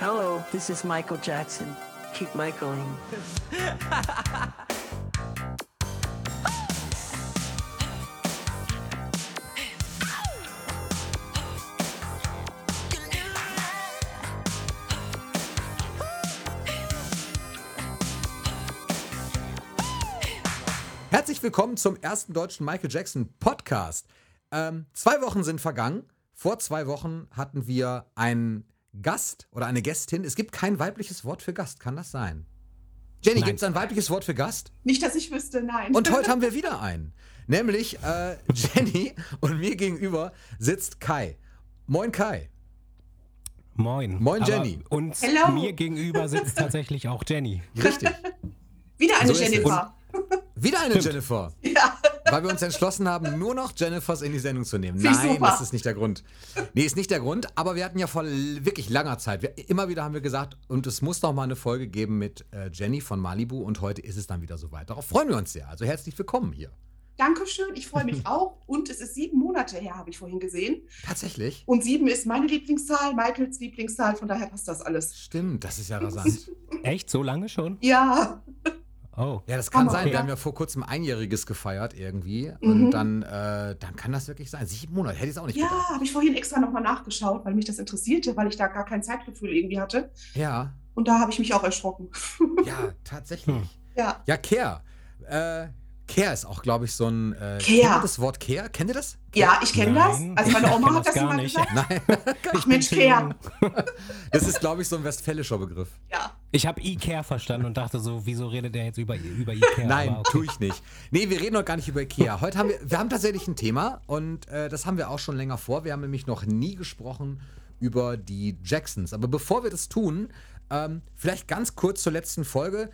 Hello, this is Michael Jackson. Keep Michaeling. Herzlich willkommen zum ersten deutschen Michael Jackson Podcast. Ähm, zwei Wochen sind vergangen. Vor zwei Wochen hatten wir einen Gast oder eine Gästin. Es gibt kein weibliches Wort für Gast, kann das sein? Jenny, gibt es ein weibliches Wort für Gast? Nicht, dass ich wüsste, nein. Und heute haben wir wieder einen. Nämlich äh, Jenny und mir gegenüber sitzt Kai. Moin Kai. Moin. Moin, Aber Jenny. Uns Hello. mir gegenüber sitzt tatsächlich auch Jenny. Richtig. Wieder eine So. Jennifer. Wieder eine Jennifer. Ja. Weil wir uns entschlossen haben, nur noch Jennifers in die Sendung zu nehmen. Finde ich Nein, super. das ist nicht der Grund. Nee, ist nicht der Grund, aber wir hatten ja vor wirklich langer Zeit, wir, immer wieder haben wir gesagt, und es muss doch mal eine Folge geben mit äh, Jenny von Malibu und heute ist es dann wieder soweit. Darauf freuen wir uns sehr. Also herzlich willkommen hier. Dankeschön, ich freue mich auch. Und es ist sieben Monate her, habe ich vorhin gesehen. Tatsächlich? Und sieben ist meine Lieblingszahl, Michaels Lieblingszahl, von daher passt das alles. Stimmt, das ist ja rasant. Echt? So lange schon? Ja, Oh. Ja, das kann Hammer, sein. Wir oder? haben ja vor kurzem Einjähriges gefeiert irgendwie. Mhm. Und dann, äh, dann kann das wirklich sein. Sieben Monate, hätte ich es auch nicht ja, habe ich vorhin extra nochmal nachgeschaut, weil mich das interessierte, weil ich da gar kein Zeitgefühl irgendwie hatte. Ja, Und da habe ich mich auch erschrocken. ja, tatsächlich. Hm. Ja, Ja, Care. Äh, Care ist auch, glaube ich, so ein. Äh, Care. Kennt ihr das Wort Care? Kennt ihr das? Ja ich kenne das. Also meine Oma kenn hat das das immer nicht. gesagt. Nein, Ach Mensch, Kea. das ist, glaube ich, so ein westfälischer Begriff. Ja, Ich habe Ikea verstanden und dachte so, wieso redet der jetzt über, über Ikea? Nein, okay. tue ich nicht. Nee, wir reden noch gar nicht über Ikea. Heute haben wir, wir haben tatsächlich ein Thema und äh, das haben wir auch schon länger vor. Wir haben nämlich noch nie gesprochen über die Jacksons. Aber bevor wir das tun, ähm, vielleicht ganz kurz zur letzten Folge.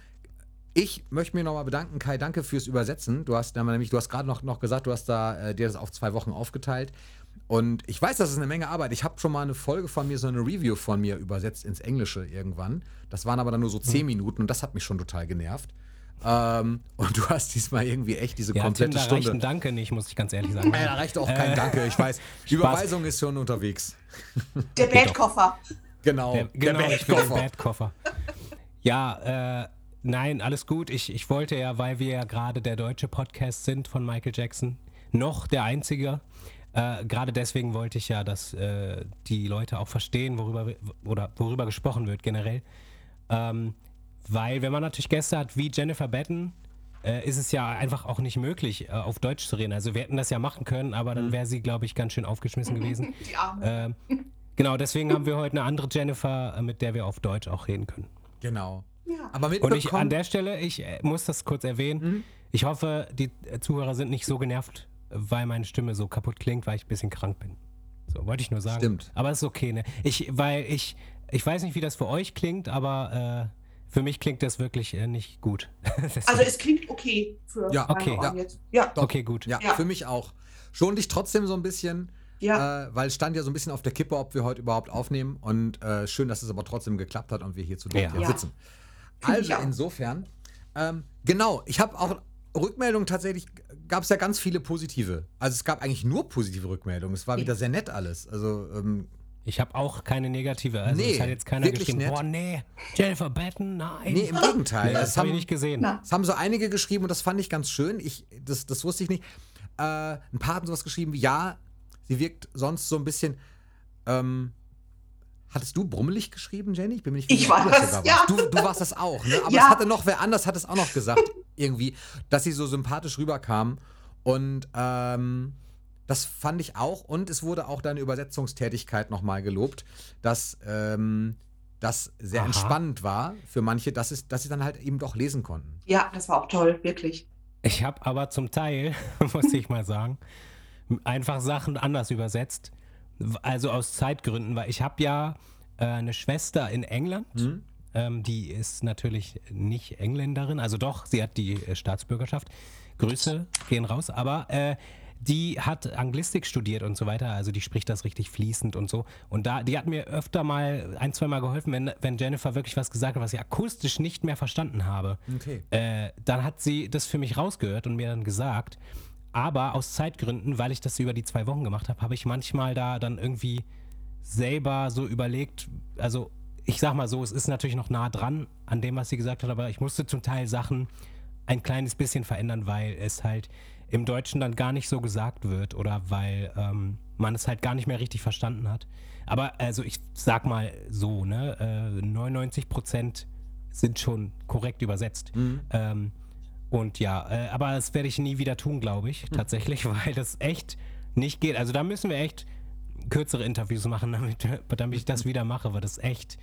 Ich möchte mich nochmal bedanken, Kai, danke fürs Übersetzen. Du hast nämlich, du hast gerade noch, noch gesagt, du hast da äh, dir das auf zwei Wochen aufgeteilt. Und ich weiß, das ist eine Menge Arbeit. Ich habe schon mal eine Folge von mir, so eine Review von mir übersetzt ins Englische irgendwann. Das waren aber dann nur so zehn Minuten und das hat mich schon total genervt. Ähm, und du hast diesmal irgendwie echt diese Ja, Tim, komplette da reicht ein Stunde. Danke nicht, muss ich ganz ehrlich sagen. Äh, da reicht auch kein Äh, Danke, ich weiß. Die. Überweisung ist schon unterwegs. der. Bad-Koffer. Genau. Der, genau, ich bin der Bad-Koffer. Bad-Koffer. Ja, äh, nein, alles gut. Ich, ich wollte ja, weil wir ja gerade der deutsche Podcast sind von Michael Jackson, noch der einzige. Äh, gerade deswegen wollte ich ja, dass äh, die Leute auch verstehen, worüber oder worüber gesprochen wird generell. Ähm, weil wenn man natürlich Gäste hat wie Jennifer Batten, äh, ist es ja einfach auch nicht möglich, äh, auf Deutsch zu reden. Also wir hätten das ja machen können, aber Mhm. dann wäre sie, glaube ich, ganz schön aufgeschmissen gewesen. Arme. Ähm, genau, deswegen haben wir heute eine andere Jennifer, äh, mit der wir auf Deutsch auch reden können. Genau. Ja. Aber Und mitbekommen, ich an der Stelle, ich äh, muss das kurz erwähnen. Ich hoffe, die äh, Zuhörer sind nicht so genervt, weil meine Stimme so kaputt klingt, weil ich ein bisschen krank bin. So, wollte ich nur sagen. Stimmt. Aber es ist okay, ne? Ich, weil ich, ich weiß nicht, wie das für euch klingt, aber äh, für mich klingt das wirklich äh, nicht gut. Also es klingt okay für Ja, meine okay. Ohren jetzt. Ja, Doch. okay, gut. ja, Ja. für mich auch. Schon dich trotzdem so ein bisschen, ja. äh, weil es stand ja so ein bisschen auf der Kippe, ob wir heute überhaupt aufnehmen. Und äh, schön, dass es aber trotzdem geklappt hat und wir hier zu dritt Ja. hier Ja. Also auch. insofern, ähm, genau, ich habe auch Rückmeldungen tatsächlich, gab es ja ganz viele positive. Also es gab eigentlich nur positive Rückmeldungen. Es war wieder sehr nett alles. Also ähm, Ich habe auch keine negative. Also Nee, es hat jetzt keiner geschrieben, nett. boah, nee, Jennifer Batten, nein. nee, im Gegenteil. Nee, das es habe ich nicht gesehen. Na. Es haben so einige geschrieben und das fand ich ganz schön. Ich, das, das wusste ich nicht. Äh, ein paar haben sowas geschrieben wie, ja, sie wirkt sonst so ein bisschen. Ähm, hattest du brummelig geschrieben, Jenny? Ich bin mir nicht Ich sicher, ob du war das ja. warst. Du, du warst das auch, ne? Aber Ja. es hatte noch, wer anders hat es auch noch gesagt, irgendwie, dass sie so sympathisch rüberkam. Und ähm, das fand ich auch. Und es wurde auch deine Übersetzungstätigkeit nochmal gelobt, dass ähm, das sehr Aha. entspannend war für manche, dass, es, dass sie dann halt eben doch lesen konnten. ja, das war auch toll, wirklich. Ich habe aber zum Teil, muss ich mal sagen, einfach Sachen anders übersetzt. Also aus Zeitgründen, weil ich habe ja äh, eine Schwester in England. Hm? Ähm, die ist natürlich nicht Engländerin, also doch, sie hat die äh, Staatsbürgerschaft. Grüße gehen raus, aber äh, die hat Anglistik studiert und so weiter, also die spricht das richtig fließend und so. Und da, die hat mir öfter mal ein, zwei Mal geholfen, wenn, wenn Jennifer wirklich was gesagt hat, was ich akustisch nicht mehr verstanden habe. Okay. Äh, dann hat sie das für mich rausgehört und mir dann gesagt. Aber aus Zeitgründen, weil ich das über die zwei Wochen gemacht habe, habe ich manchmal da dann irgendwie selber so überlegt, also ich sag mal so, es ist natürlich noch nah dran an dem, was sie gesagt hat, aber ich musste zum Teil Sachen ein kleines bisschen verändern, weil es halt im Deutschen dann gar nicht so gesagt wird oder weil ähm, man es halt gar nicht mehr richtig verstanden hat. Aber also ich sag mal so, ne, äh, 99 Prozent sind schon korrekt übersetzt. Ähm, und ja, äh, aber das werde ich nie wieder tun, glaube ich, tatsächlich, weil das echt nicht geht. Also da müssen wir echt kürzere Interviews machen, damit, damit ich das wieder mache, weil das echt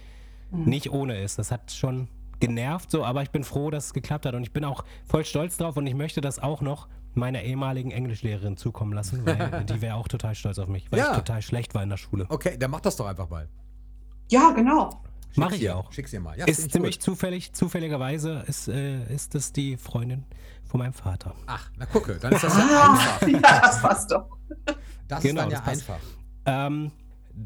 nicht ohne ist. Das hat schon genervt so, aber ich bin froh, dass es geklappt hat und ich bin auch voll stolz drauf und ich möchte das auch noch meiner ehemaligen Englischlehrerin zukommen lassen, weil die wäre auch total stolz auf mich, weil Ja. ich total schlecht war in der Schule. Okay, dann mach das doch einfach mal. Ja, genau. Mach Schick's ich ihr. auch. Schick's ihr mal. Ja, Ist ich ziemlich gut. zufällig, zufälligerweise ist, äh, ist das die Freundin von meinem Vater. Ach, na gucke, dann ist das ja Ah, einfach. ja, das passt doch. Das Genau, ist dann ja das passt. einfach. Ähm,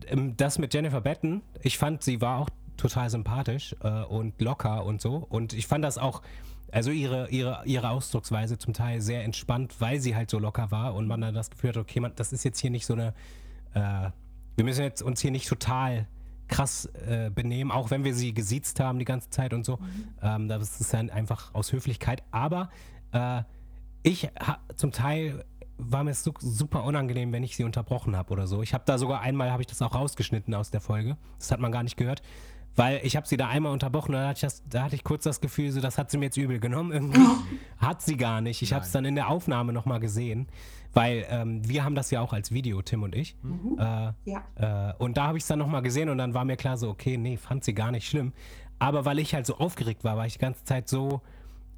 ähm, das mit Jennifer Batten, ich fand, sie war auch total sympathisch äh, und locker und so. Und ich fand das auch, also ihre, ihre, ihre Ausdrucksweise zum Teil sehr entspannt, weil sie halt so locker war und man dann das Gefühl hat, okay, man, das ist jetzt hier nicht so eine, äh, wir müssen jetzt uns hier nicht total krass äh, benehmen, auch wenn wir sie gesiezt haben die ganze Zeit und so. Ähm, das ist dann einfach aus Höflichkeit. Aber äh, ich zum Teil war mir es su super unangenehm, wenn ich sie unterbrochen habe oder so. Ich habe da sogar einmal habe ich das auch rausgeschnitten aus der Folge. Das hat man gar nicht gehört, weil ich habe sie da einmal unterbrochen. Und da hatte ich, das, da hatte ich kurz das Gefühl, so das hat sie mir jetzt übel genommen. Irgendwie hat sie gar nicht. Ich habe es dann in der Aufnahme noch mal gesehen, weil ähm, wir haben das ja auch als Video, Tim und ich. Äh, Ja. äh, und da habe ich es dann nochmal gesehen und dann war mir klar so, okay, nee, fand sie gar nicht schlimm. Aber weil ich halt so aufgeregt war, war ich die ganze Zeit so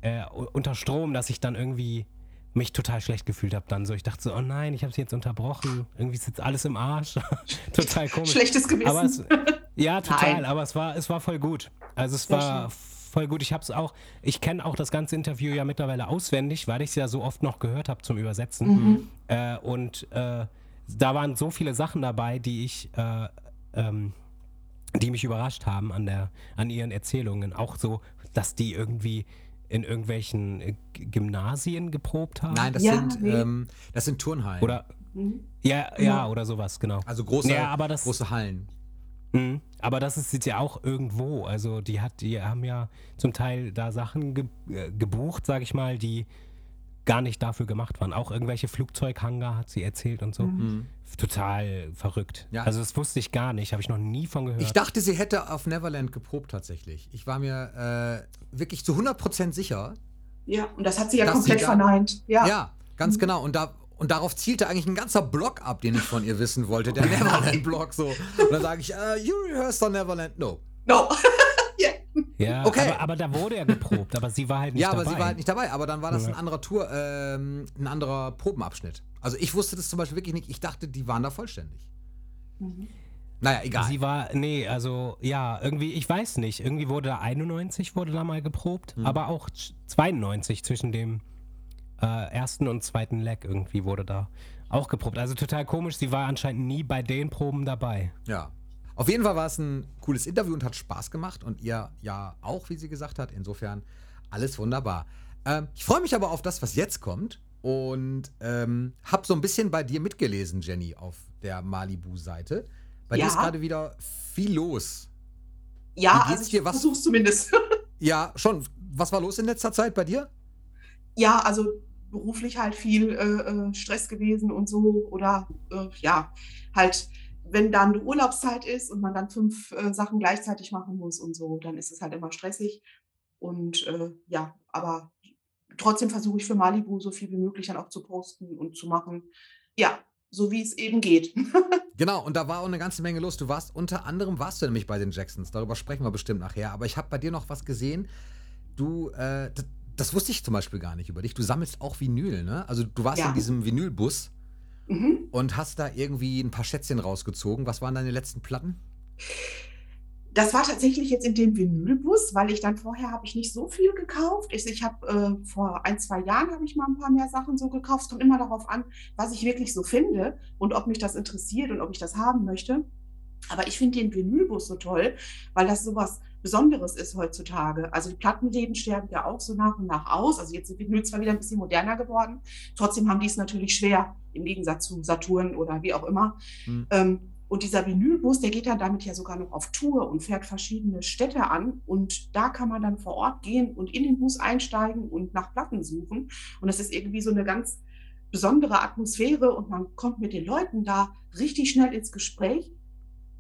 äh, unter Strom, dass ich dann irgendwie mich total schlecht gefühlt habe dann so. Ich dachte so, oh nein, ich habe sie jetzt unterbrochen. Irgendwie ist jetzt alles im Arsch. total komisch. Schlechtes Gewissen. Aber es, ja, total, Nein. aber es war, es war voll gut. Also es Sehr war schön. voll gut. Ich habe es auch, ich kenne auch das ganze Interview ja mittlerweile auswendig, weil ich es ja so oft noch gehört habe zum Übersetzen. Mhm. Äh, und äh, da waren so viele Sachen dabei, die ich, äh, ähm, die mich überrascht haben an der, an ihren Erzählungen. Auch so, dass die irgendwie in irgendwelchen Gymnasien geprobt haben. Nein, das Ja, sind nee. ähm, das sind Turnhallen. oder Mhm. ja, ja, Ja. oder sowas, genau. also große, Ja, aber das- große Hallen. Mhm. Aber das ist jetzt ja auch irgendwo. Also die hat, die haben ja zum Teil da Sachen ge äh, gebucht, sag ich mal, die gar nicht dafür gemacht waren. Auch irgendwelche Flugzeughangar hat sie erzählt und so. Mhm. Total verrückt. Ja. Also das wusste ich gar nicht, habe ich noch nie von gehört. Ich dachte, sie hätte auf Neverland geprobt tatsächlich. Ich war mir äh, wirklich zu 100% sicher. Ja, und das hat sie ja komplett sie verneint. Ja. Ja, ganz Mhm. genau. Und, da, und darauf zielte eigentlich ein ganzer Blog ab, den ich von ihr wissen wollte. Der Neverland-Blog so. Und dann sage ich, äh, you rehearsed on Neverland? No. No. ja. ja, Okay. aber, aber da wurde ja geprobt, aber sie war halt nicht ja, dabei. aber sie war halt nicht dabei. Aber dann war das Ja. ein anderer Tour, ähm, ein anderer Probenabschnitt. Also ich wusste das zum Beispiel wirklich nicht. Ich dachte, die waren da vollständig. Mhm. Naja, egal. Sie war, nee, also ja, irgendwie, ich weiß nicht, irgendwie wurde da 91 wurde da mal geprobt, Mhm. aber auch 92 zwischen dem äh, ersten und zweiten Leg irgendwie wurde da auch geprobt. Also total komisch, sie war anscheinend nie bei den Proben dabei. Ja. Auf jeden Fall war es ein cooles Interview und hat Spaß gemacht und ihr ja auch, wie sie gesagt hat. Insofern alles wunderbar. Ähm, ich freue mich aber auf das, was jetzt kommt und ähm, habe so ein bisschen bei dir mitgelesen, Jenny, auf der Malibu-Seite. Bei dir Ja. ist gerade wieder viel los. Ja, also ich dir? Was- versuch's zumindest. Ja, schon. Was war los in letzter Zeit bei dir? ja, also beruflich halt viel äh, äh, Stress gewesen und so. Oder äh, ja, halt, wenn dann Urlaubszeit ist und man dann fünf äh, Sachen gleichzeitig machen muss und so, dann ist es halt immer stressig. Und äh, ja, aber trotzdem versuche ich für Malibu so viel wie möglich dann auch zu posten und zu machen. Ja, so wie es eben geht. Genau, und da war auch eine ganze Menge los. Du warst unter anderem, warst du nämlich bei den Jacksons. Darüber sprechen wir bestimmt nachher. Aber ich habe bei dir noch was gesehen. Du, äh, das, wusste ich zum Beispiel gar nicht über dich. Du sammelst auch Vinyl, ne? Also du warst Ja. in diesem Vinylbus mhm. und hast da irgendwie ein paar Schätzchen rausgezogen. Was waren deine letzten Platten? Das war tatsächlich jetzt in dem Vinylbus, weil ich dann vorher habe ich nicht so viel gekauft. Ich, ich habe äh, vor ein, zwei Jahren habe ich mal ein paar mehr Sachen so gekauft. Es kommt immer darauf an, was ich wirklich so finde und ob mich das interessiert und ob ich das haben möchte. Aber ich finde den Vinylbus so toll, weil das so was Besonderes ist heutzutage. Also die Plattenläden sterben ja auch so nach und nach aus. Also jetzt sind Vinyl zwar wieder ein bisschen moderner geworden, trotzdem haben die es natürlich schwer im Gegensatz zu Saturn oder wie auch immer. Hm. Ähm, Und dieser Vinylbus, der geht dann damit ja sogar noch auf Tour und fährt verschiedene Städte an. Und da kann man dann vor Ort gehen und in den Bus einsteigen und nach Platten suchen. Und das ist irgendwie so eine ganz besondere Atmosphäre und man kommt mit den Leuten da richtig schnell ins Gespräch.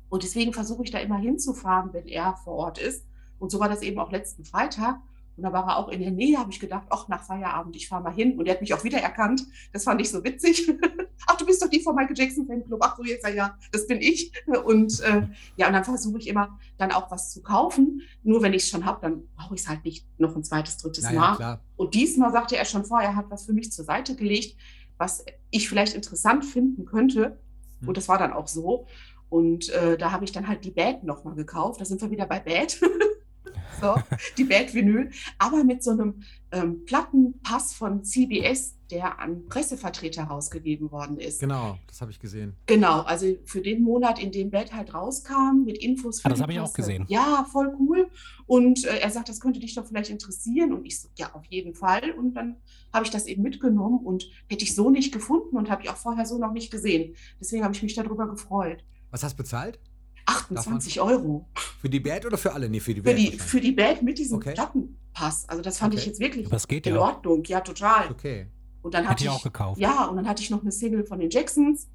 Und deswegen versuche ich da immer hinzufahren, wenn er vor Ort ist. Und so war das eben auch letzten Freitag. Und da war er auch in der Nähe, habe ich gedacht, ach, nach Feierabend, ich fahre mal hin. Und er hat mich auch wieder erkannt. Das fand ich so witzig. ach, du bist doch die von Michael Jackson Fanclub. Ach so, jetzt ja, ja, das bin ich. Und äh, ja, und dann versuche ich immer dann auch was zu kaufen. Nur wenn ich es schon habe, dann brauche ich es halt nicht noch ein zweites, drittes Naja, Mal. klar. Und diesmal sagte er schon vorher, er hat was für mich zur Seite gelegt, was ich vielleicht interessant finden könnte. Hm. Und das war dann auch so. Und äh, da habe ich dann halt die Bad nochmal gekauft. Da sind wir wieder bei Bad. so, die Bad-Vinyl. Aber mit so einem ähm, Plattenpass von CBS, der an Pressevertreter rausgegeben worden ist. Genau, das habe ich gesehen. Genau, also für den Monat, in dem Bad halt rauskam, mit Infos für Ah, das habe ich auch gesehen. Ja, voll cool. Und äh, er sagt, das könnte dich doch vielleicht interessieren. Und ich so, ja, auf jeden Fall. Und dann habe ich das eben mitgenommen und hätte ich so nicht gefunden und habe ich auch vorher so noch nicht gesehen. Deswegen habe ich mich darüber gefreut. Was hast du bezahlt? 28 Euro Für die Band oder für alle? Nee, für die für Band. die, wahrscheinlich. für die Band mit diesem Okay. Plattenpass. Also das fand Okay. ich jetzt wirklich es geht in ja. Ordnung. Ja, total. Okay. Und dann Hätte hatte ich ich auch gekauft. Ja, und dann hatte ich noch eine Single von den Jacksons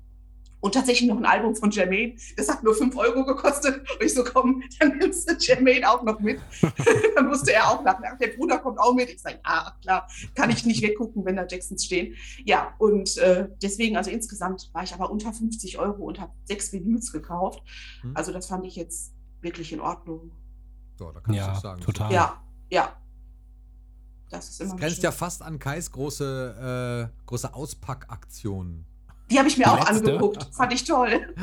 und tatsächlich noch ein Album von Jermaine. Das hat nur 5 Euro gekostet. Und ich so, komm, dann nimmst du Jermaine auch noch mit. dann musste er auch lachen. Ach, Der Bruder kommt auch mit. Ich sage, ah, klar, kann ich nicht weggucken, wenn da Jacksons stehen. Ja, und äh, deswegen, also insgesamt war ich aber unter 50 Euro und habe sechs Vinyls gekauft. Hm. Also das fand ich jetzt wirklich in Ordnung. So, da kann ich Ja, auch sagen. total. Ja, ja. Das ist immer Das grenzt ja fast an Kais große, äh, große Auspackaktion. Die habe ich mir Die auch letzte? angeguckt. Fand ich toll.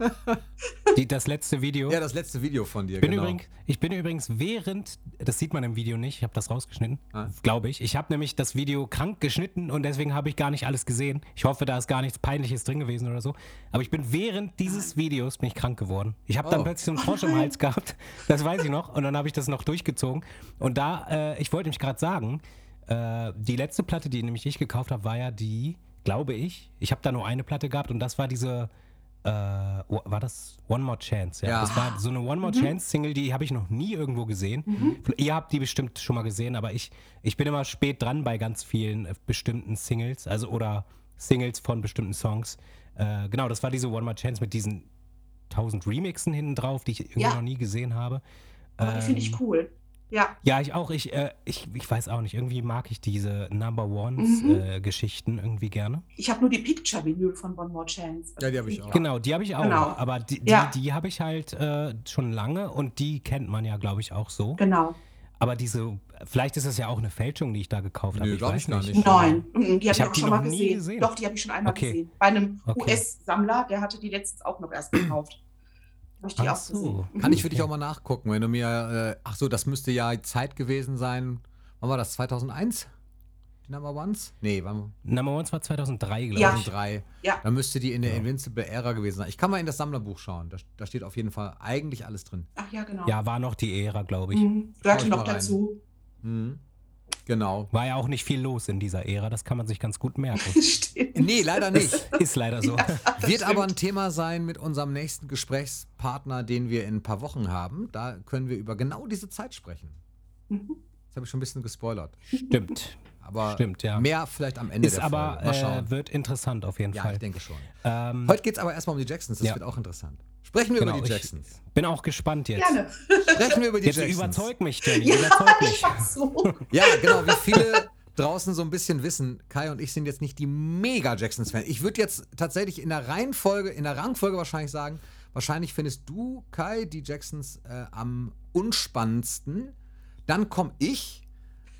Die, das letzte Video. Ja, das letzte Video von dir, bin genau. übrigens, ich bin übrigens während, das sieht man im Video nicht, ich habe das rausgeschnitten, Ah. glaube ich. Ich habe nämlich das Video krank geschnitten und deswegen habe ich gar nicht alles gesehen. Ich hoffe, da ist gar nichts Peinliches drin gewesen oder so. Aber ich bin während dieses Videos bin ich krank geworden. Ich habe dann Oh. plötzlich so einen Frosch im Hals gehabt, das weiß ich noch. Und dann habe ich das noch durchgezogen. Und da, äh, ich wollte nämlich gerade sagen, äh, die letzte Platte, die nämlich ich gekauft habe, war ja die, glaube ich, ich habe da nur eine Platte gehabt und das war diese äh, war das One More Chance? Ja, Ja. das war so eine One More Chance Single, die habe ich noch nie irgendwo gesehen. Ihr habt die bestimmt schon mal gesehen, aber ich, ich bin immer spät dran bei ganz vielen äh, bestimmten Singles, also oder Singles von bestimmten Songs. Äh, genau, das war diese One More Chance mit diesen tausend Remixen hinten drauf, die ich irgendwie Ja. noch nie gesehen habe. Aber die finde ich Ähm, cool. Ja, Ja, ich auch. Ich, äh, ich, ich weiß auch nicht. Irgendwie mag ich diese Number Mhm. Ones-Geschichten irgendwie gerne. ich habe nur die Picture-Vinyl von One More Chance. Ja, die habe ich auch. Genau, die habe ich auch. Genau. Aber die, die, Ja. die habe ich halt äh, schon lange und die kennt man ja, glaube ich, auch so. Genau. Aber diese, vielleicht ist es ja auch eine Fälschung, die ich da gekauft habe. Nö, ich weiß ich nicht. nicht. Nein, mhm, die Ich habe hab ich die auch schon mal noch nie gesehen. gesehen. Doch, die habe ich schon einmal Okay. gesehen. Bei einem Okay. US-Sammler, der hatte die letztens auch noch erst gekauft. Ich die Ach auch so. Kann ich für dich auch mal nachgucken, wenn du mir. Äh, ach so, das müsste ja Zeit gewesen sein. Wann war das? 2001? Die Number Ones? Nee, wann? Number Ones war 2003, glaube Ja. ich. 2003. Ja. Dann müsste die in der Ja. Invincible Era gewesen sein. Ich kann mal in das Sammlerbuch schauen. Da, da steht auf jeden Fall eigentlich alles drin. Ach ja, genau. Ja, war noch die Ära, glaube ich. Mhm. Gehörte noch rein. dazu. Mhm. Genau. War ja auch nicht viel los in dieser Ära, das kann man sich ganz gut merken. Stimmt. Nee, leider nicht. Ist leider so. Wird aber ein stimmt. Thema sein mit unserem nächsten Gesprächspartner, den wir in ein paar Wochen haben. Da können wir über genau diese Zeit sprechen. Mhm. Das habe ich schon ein bisschen gespoilert. Stimmt. Aber Stimmt, ja. mehr vielleicht am Ende Ist der aber, Folge. Mal schauen. äh, wird interessant auf jeden ja, Fall. ich denke schon. Ähm, Heute geht es aber erstmal um die Jacksons. Das Ja. wird auch interessant. Sprechen wir genau, über die ich Jacksons. bin auch gespannt jetzt. Gerne. Sprechen wir über die Jetzt Jacksons. überzeug mich, Jenny. Ja, überzeug mich. so. Ja, genau, wie viele draußen so ein bisschen wissen, Kai und ich sind jetzt nicht die mega Jacksons-Fans. Ich würde jetzt tatsächlich in der Reihenfolge, in der Rangfolge wahrscheinlich sagen, wahrscheinlich findest du, Kai, die Jacksons äh, am unspannendsten. Dann komme ich,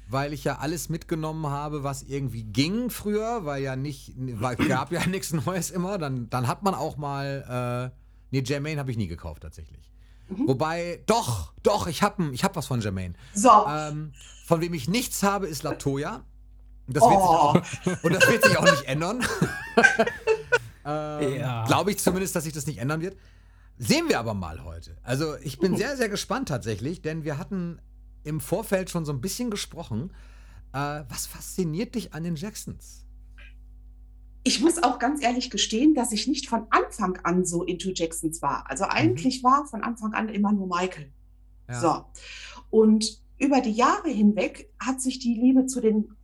weil ich ja alles mitgenommen habe, was irgendwie ging früher, weil ja nicht, weil gab ja nichts Neues immer. Dann, dann hat man auch mal, äh, nee, Jermaine habe ich nie gekauft tatsächlich. Wobei, doch, doch, ich habe ich hab was von Jermaine. So. Ähm, von wem ich nichts habe, ist Latoya. Das Oh. auch, und das wird sich auch nicht ändern. ähm, Ja. Glaube ich zumindest, dass sich das nicht ändern wird. Sehen wir aber mal heute. Also ich bin sehr, sehr gespannt tatsächlich, denn wir hatten im Vorfeld schon so ein bisschen gesprochen. Äh, was fasziniert dich an den Jacksons? Ich muss auch ganz ehrlich gestehen, dass ich nicht von Anfang an so into Jacksons war. Also eigentlich mhm. war von Anfang an immer nur Michael. Ja. So. Und über die Jahre hinweg hat sich die Liebe zu den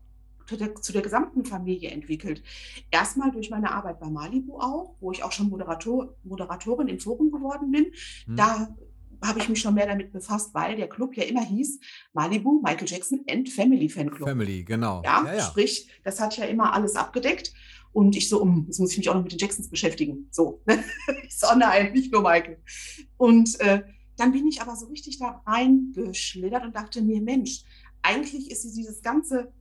zu der, zu der, gesamten Familie entwickelt. Erstmal durch meine Arbeit bei Malibu auch, wo ich auch schon Moderator, Moderatorin im Forum geworden bin. Mhm. Da habe ich mich schon mehr damit befasst, weil der Club ja immer hieß Malibu, Michael Jackson and Family Fan Club. Family, genau. Ja, ja, ja. sprich, das hat ja immer alles abgedeckt. Und ich so, um, jetzt muss ich mich auch noch mit den Jacksons beschäftigen. So. ich so, nein, nicht nur Michael. Und äh, dann bin ich aber so richtig da reingeschlittert und dachte mir, Mensch, eigentlich ist dieses ganze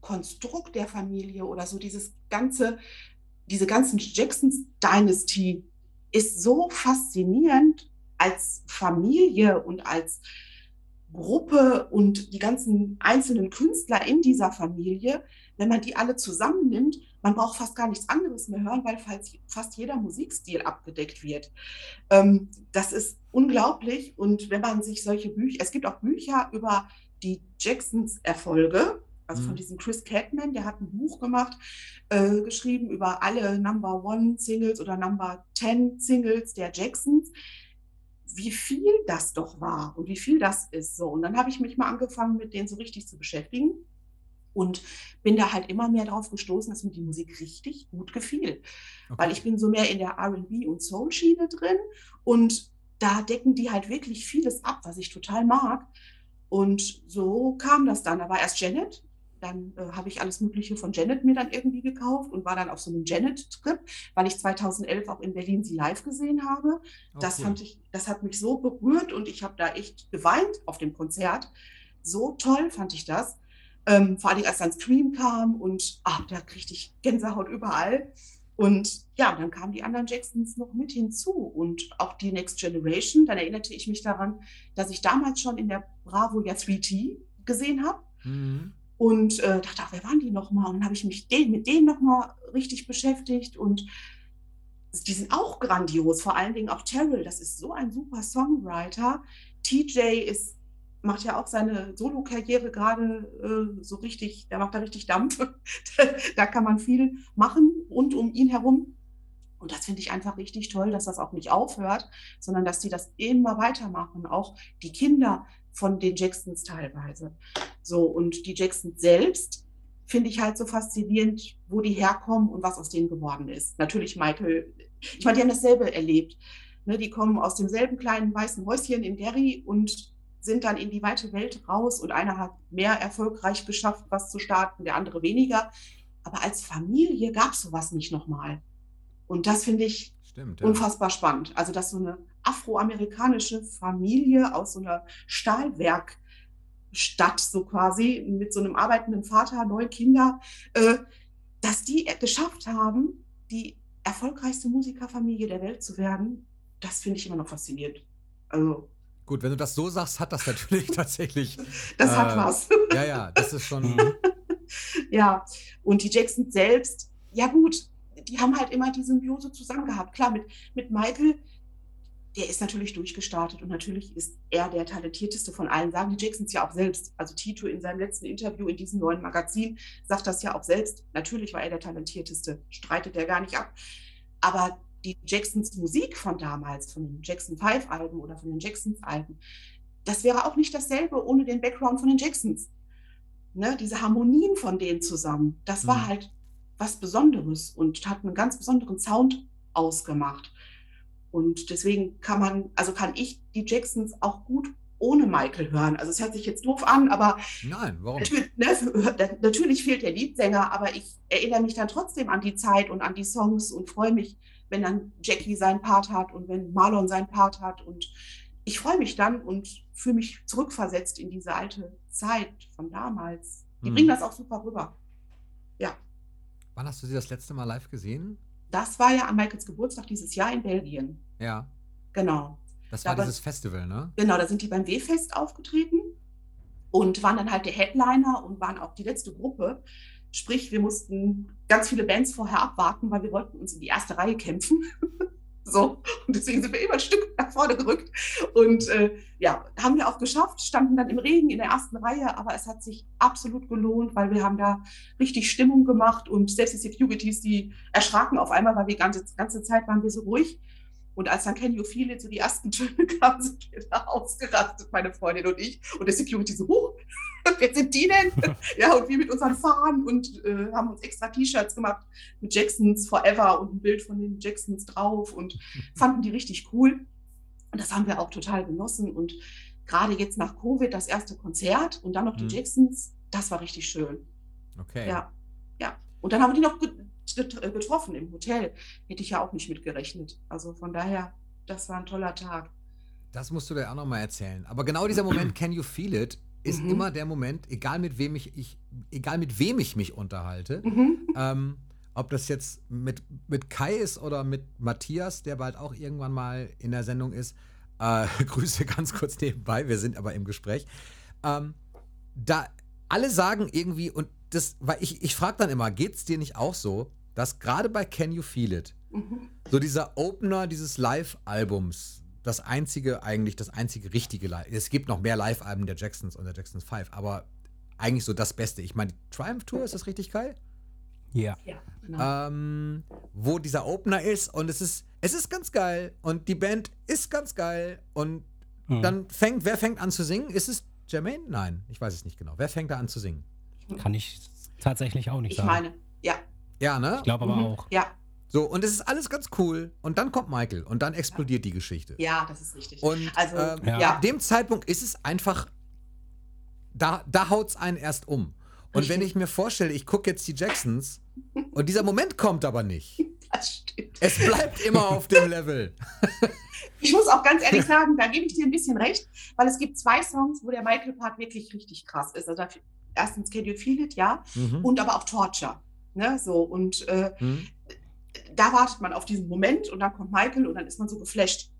Konstrukt der Familie oder so dieses ganze, diese ganzen Jacksons Dynasty ist so faszinierend als Familie und als Gruppe und die ganzen einzelnen Künstler in dieser Familie, wenn man die alle zusammennimmt, man braucht fast gar nichts anderes mehr hören, weil fast jeder Musikstil abgedeckt wird. Ähm, das ist unglaublich. Und wenn man sich solche Bücher, es gibt auch Bücher über die Jacksons Erfolge, also von mhm. diesem Chris Catman, der hat ein Buch gemacht, äh, geschrieben über alle Number One Singles oder Number Ten Singles der Jacksons wie viel das doch war und wie viel das ist. So, und dann habe ich mich mal angefangen, mit denen so richtig zu beschäftigen und bin da halt immer mehr drauf gestoßen, dass mir die Musik richtig gut gefiel. Okay. Weil ich bin so mehr in der RB und Soul-Schiene drin und da decken die halt wirklich vieles ab, was ich total mag. Und so kam das dann. Da war erst Janet, dann äh, habe ich alles Mögliche von Janet mir dann irgendwie gekauft und war dann auf so einem Janet-Trip, weil ich 2011 auch in Berlin sie live gesehen habe. Oh, das fand ich, das hat mich so berührt und ich habe da echt geweint auf dem Konzert. So toll fand ich das. Ähm, vor allem als dann Scream kam und ach, da kriegte ich Gänsehaut überall. Und ja, dann kamen die anderen Jacksons noch mit hinzu und auch die Next Generation. Dann erinnerte ich mich daran, dass ich damals schon in der Bravo ja 3T gesehen habe. Mhm und äh, dachte, ach, wer waren die nochmal? Und dann habe ich mich den, mit denen nochmal richtig beschäftigt und die sind auch grandios, vor allen Dingen auch Terrell, das ist so ein super Songwriter. TJ ist, macht ja auch seine Solo-Karriere gerade äh, so richtig, der macht da richtig Dampf. da kann man viel machen rund um ihn herum. Und das finde ich einfach richtig toll, dass das auch nicht aufhört, sondern dass die das immer weitermachen. Auch die Kinder, von den Jacksons teilweise. So, und die Jacksons selbst finde ich halt so faszinierend, wo die herkommen und was aus denen geworden ist. Natürlich Michael, ich meine, die haben dasselbe erlebt. Ne, die kommen aus demselben kleinen weißen Häuschen in Derry und sind dann in die weite Welt raus und einer hat mehr erfolgreich geschafft, was zu starten, der andere weniger. Aber als Familie gab es sowas nicht nochmal. Und das finde ich Stimmt, ja. unfassbar spannend. Also, dass so eine afroamerikanische Familie aus so einer Stahlwerkstadt, so quasi, mit so einem arbeitenden Vater, neun Kinder, äh, dass die geschafft haben, die erfolgreichste Musikerfamilie der Welt zu werden, das finde ich immer noch faszinierend. Also, Gut, wenn du das so sagst, hat das natürlich tatsächlich. Das äh, hat was. Ja, ja, das ist schon. ja, und die Jacksons selbst, ja gut, die haben halt immer die Symbiose zusammen gehabt. Klar, mit, mit Michael, der ist natürlich durchgestartet und natürlich ist er der talentierteste von allen, sagen die Jacksons ja auch selbst. Also Tito in seinem letzten Interview in diesem neuen Magazin sagt das ja auch selbst. Natürlich war er der talentierteste, streitet er gar nicht ab. Aber die Jacksons Musik von damals, von den Jackson 5 Alben oder von den Jacksons Alben, das wäre auch nicht dasselbe ohne den Background von den Jacksons. Ne, diese Harmonien von denen zusammen, das war mhm. halt was Besonderes und hat einen ganz besonderen Sound ausgemacht. Und deswegen kann man, also kann ich die Jacksons auch gut ohne Michael hören. Also es hört sich jetzt doof an, aber Nein, warum? Natürlich, ne, natürlich fehlt der Leadsänger, aber ich erinnere mich dann trotzdem an die Zeit und an die Songs und freue mich, wenn dann Jackie seinen Part hat und wenn Marlon seinen Part hat. Und ich freue mich dann und fühle mich zurückversetzt in diese alte Zeit von damals. Die hm. bringen das auch super rüber. Ja. Wann hast du sie das letzte Mal live gesehen? Das war ja an Michaels Geburtstag dieses Jahr in Belgien. Ja. Genau. Das war da dieses Festival, ne? Genau, da sind die beim W-Fest aufgetreten und waren dann halt der Headliner und waren auch die letzte Gruppe. Sprich, wir mussten ganz viele Bands vorher abwarten, weil wir wollten uns in die erste Reihe kämpfen. So, und deswegen sind wir immer ein Stück nach vorne gerückt. Und äh, ja, haben wir auch geschafft, standen dann im Regen in der ersten Reihe, aber es hat sich absolut gelohnt, weil wir haben da richtig Stimmung gemacht und selbst die Securities, die erschraken auf einmal, weil die ganze, ganze Zeit waren wir so ruhig. Und als dann Can You Feel It so die ersten Töne kamen, sind wir da ausgerastet, meine Freundin und ich. Und der Security so, huch, wer sind die denn? ja, und wir mit unseren Fahnen und äh, haben uns extra T-Shirts gemacht mit Jacksons Forever und ein Bild von den Jacksons drauf und fanden die richtig cool. Und das haben wir auch total genossen. Und gerade jetzt nach Covid das erste Konzert und dann noch die Mhm. Jacksons, das war richtig schön. Okay. Ja, ja. Und dann haben wir die noch getroffen im Hotel. Hätte ich ja auch nicht mitgerechnet. Also von daher, das war ein toller Tag. Das musst du dir auch nochmal erzählen. Aber genau dieser Moment, Can You Feel It, ist Mhm. immer der Moment, egal mit wem ich, ich, egal mit wem ich mich unterhalte, Mhm. ähm, ob das jetzt mit, mit Kai ist oder mit Matthias, der bald auch irgendwann mal in der Sendung ist. Äh, Grüße ganz kurz nebenbei, wir sind aber im Gespräch. Ähm, da alle sagen irgendwie, und das, weil ich, ich frage dann immer, geht's dir nicht auch so, dass gerade bei Can You Feel It, Mhm. so dieser Opener dieses Live-Albums, das einzige, eigentlich das einzige richtige Live. Es gibt noch mehr Live-Alben der Jacksons und der Jacksons 5, aber eigentlich so das Beste. Ich meine, die Triumph Tour, ist das richtig geil? Ja. Ja, genau. ähm, wo dieser Opener ist und es ist, es ist ganz geil und die Band ist ganz geil und Mhm. dann fängt, wer fängt an zu singen? Ist es Jermaine? Nein, ich weiß es nicht genau. Wer fängt da an zu singen? Kann ich tatsächlich auch nicht ich sagen. meine, ja. Ja, ne? ich glaube aber Mhm. auch. Ja, So, und es ist alles ganz cool und dann kommt Michael und dann explodiert die Geschichte. ja, das ist richtig. Und Also, ähm, ja. ja. ab dem Zeitpunkt ist es einfach, da, da haut es einen erst um. Und wenn Richtig. ich mir vorstelle, ich gucke jetzt die Jacksons und dieser Moment kommt aber nicht. das stimmt. Es bleibt immer auf dem Level. Ich muss auch ganz ehrlich sagen, da gebe ich dir ein bisschen recht, weil es gibt zwei Songs, wo der Michael-Part wirklich richtig krass ist. Also erstens Can You Feel It, ja, Mhm. und aber auch Torture. Ne, so, und äh, Hm? da wartet man auf diesen Moment und dann kommt Michael und dann ist man so geflasht.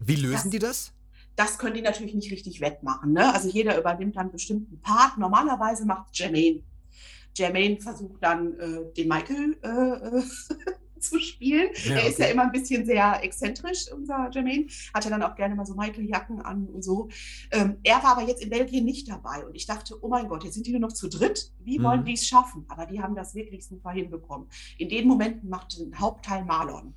Wie lösen Das- die das? Das können die natürlich nicht richtig wettmachen. Ne? Also jeder übernimmt dann einen bestimmten Part. Normalerweise macht Jermaine. Jermaine versucht dann, äh, den Michael äh, äh, zu spielen. Ja, er ist ja immer ein bisschen sehr exzentrisch, unser Jermaine. Hat ja dann auch gerne mal so Michael-Jacken an und so. Ähm, er war aber jetzt in Belgien nicht dabei. Und ich dachte, oh mein Gott, jetzt sind die nur noch zu dritt. Wie Mhm. wollen die es schaffen? Aber die haben das wirklich super hinbekommen. In den Momenten macht den Hauptteil Marlon.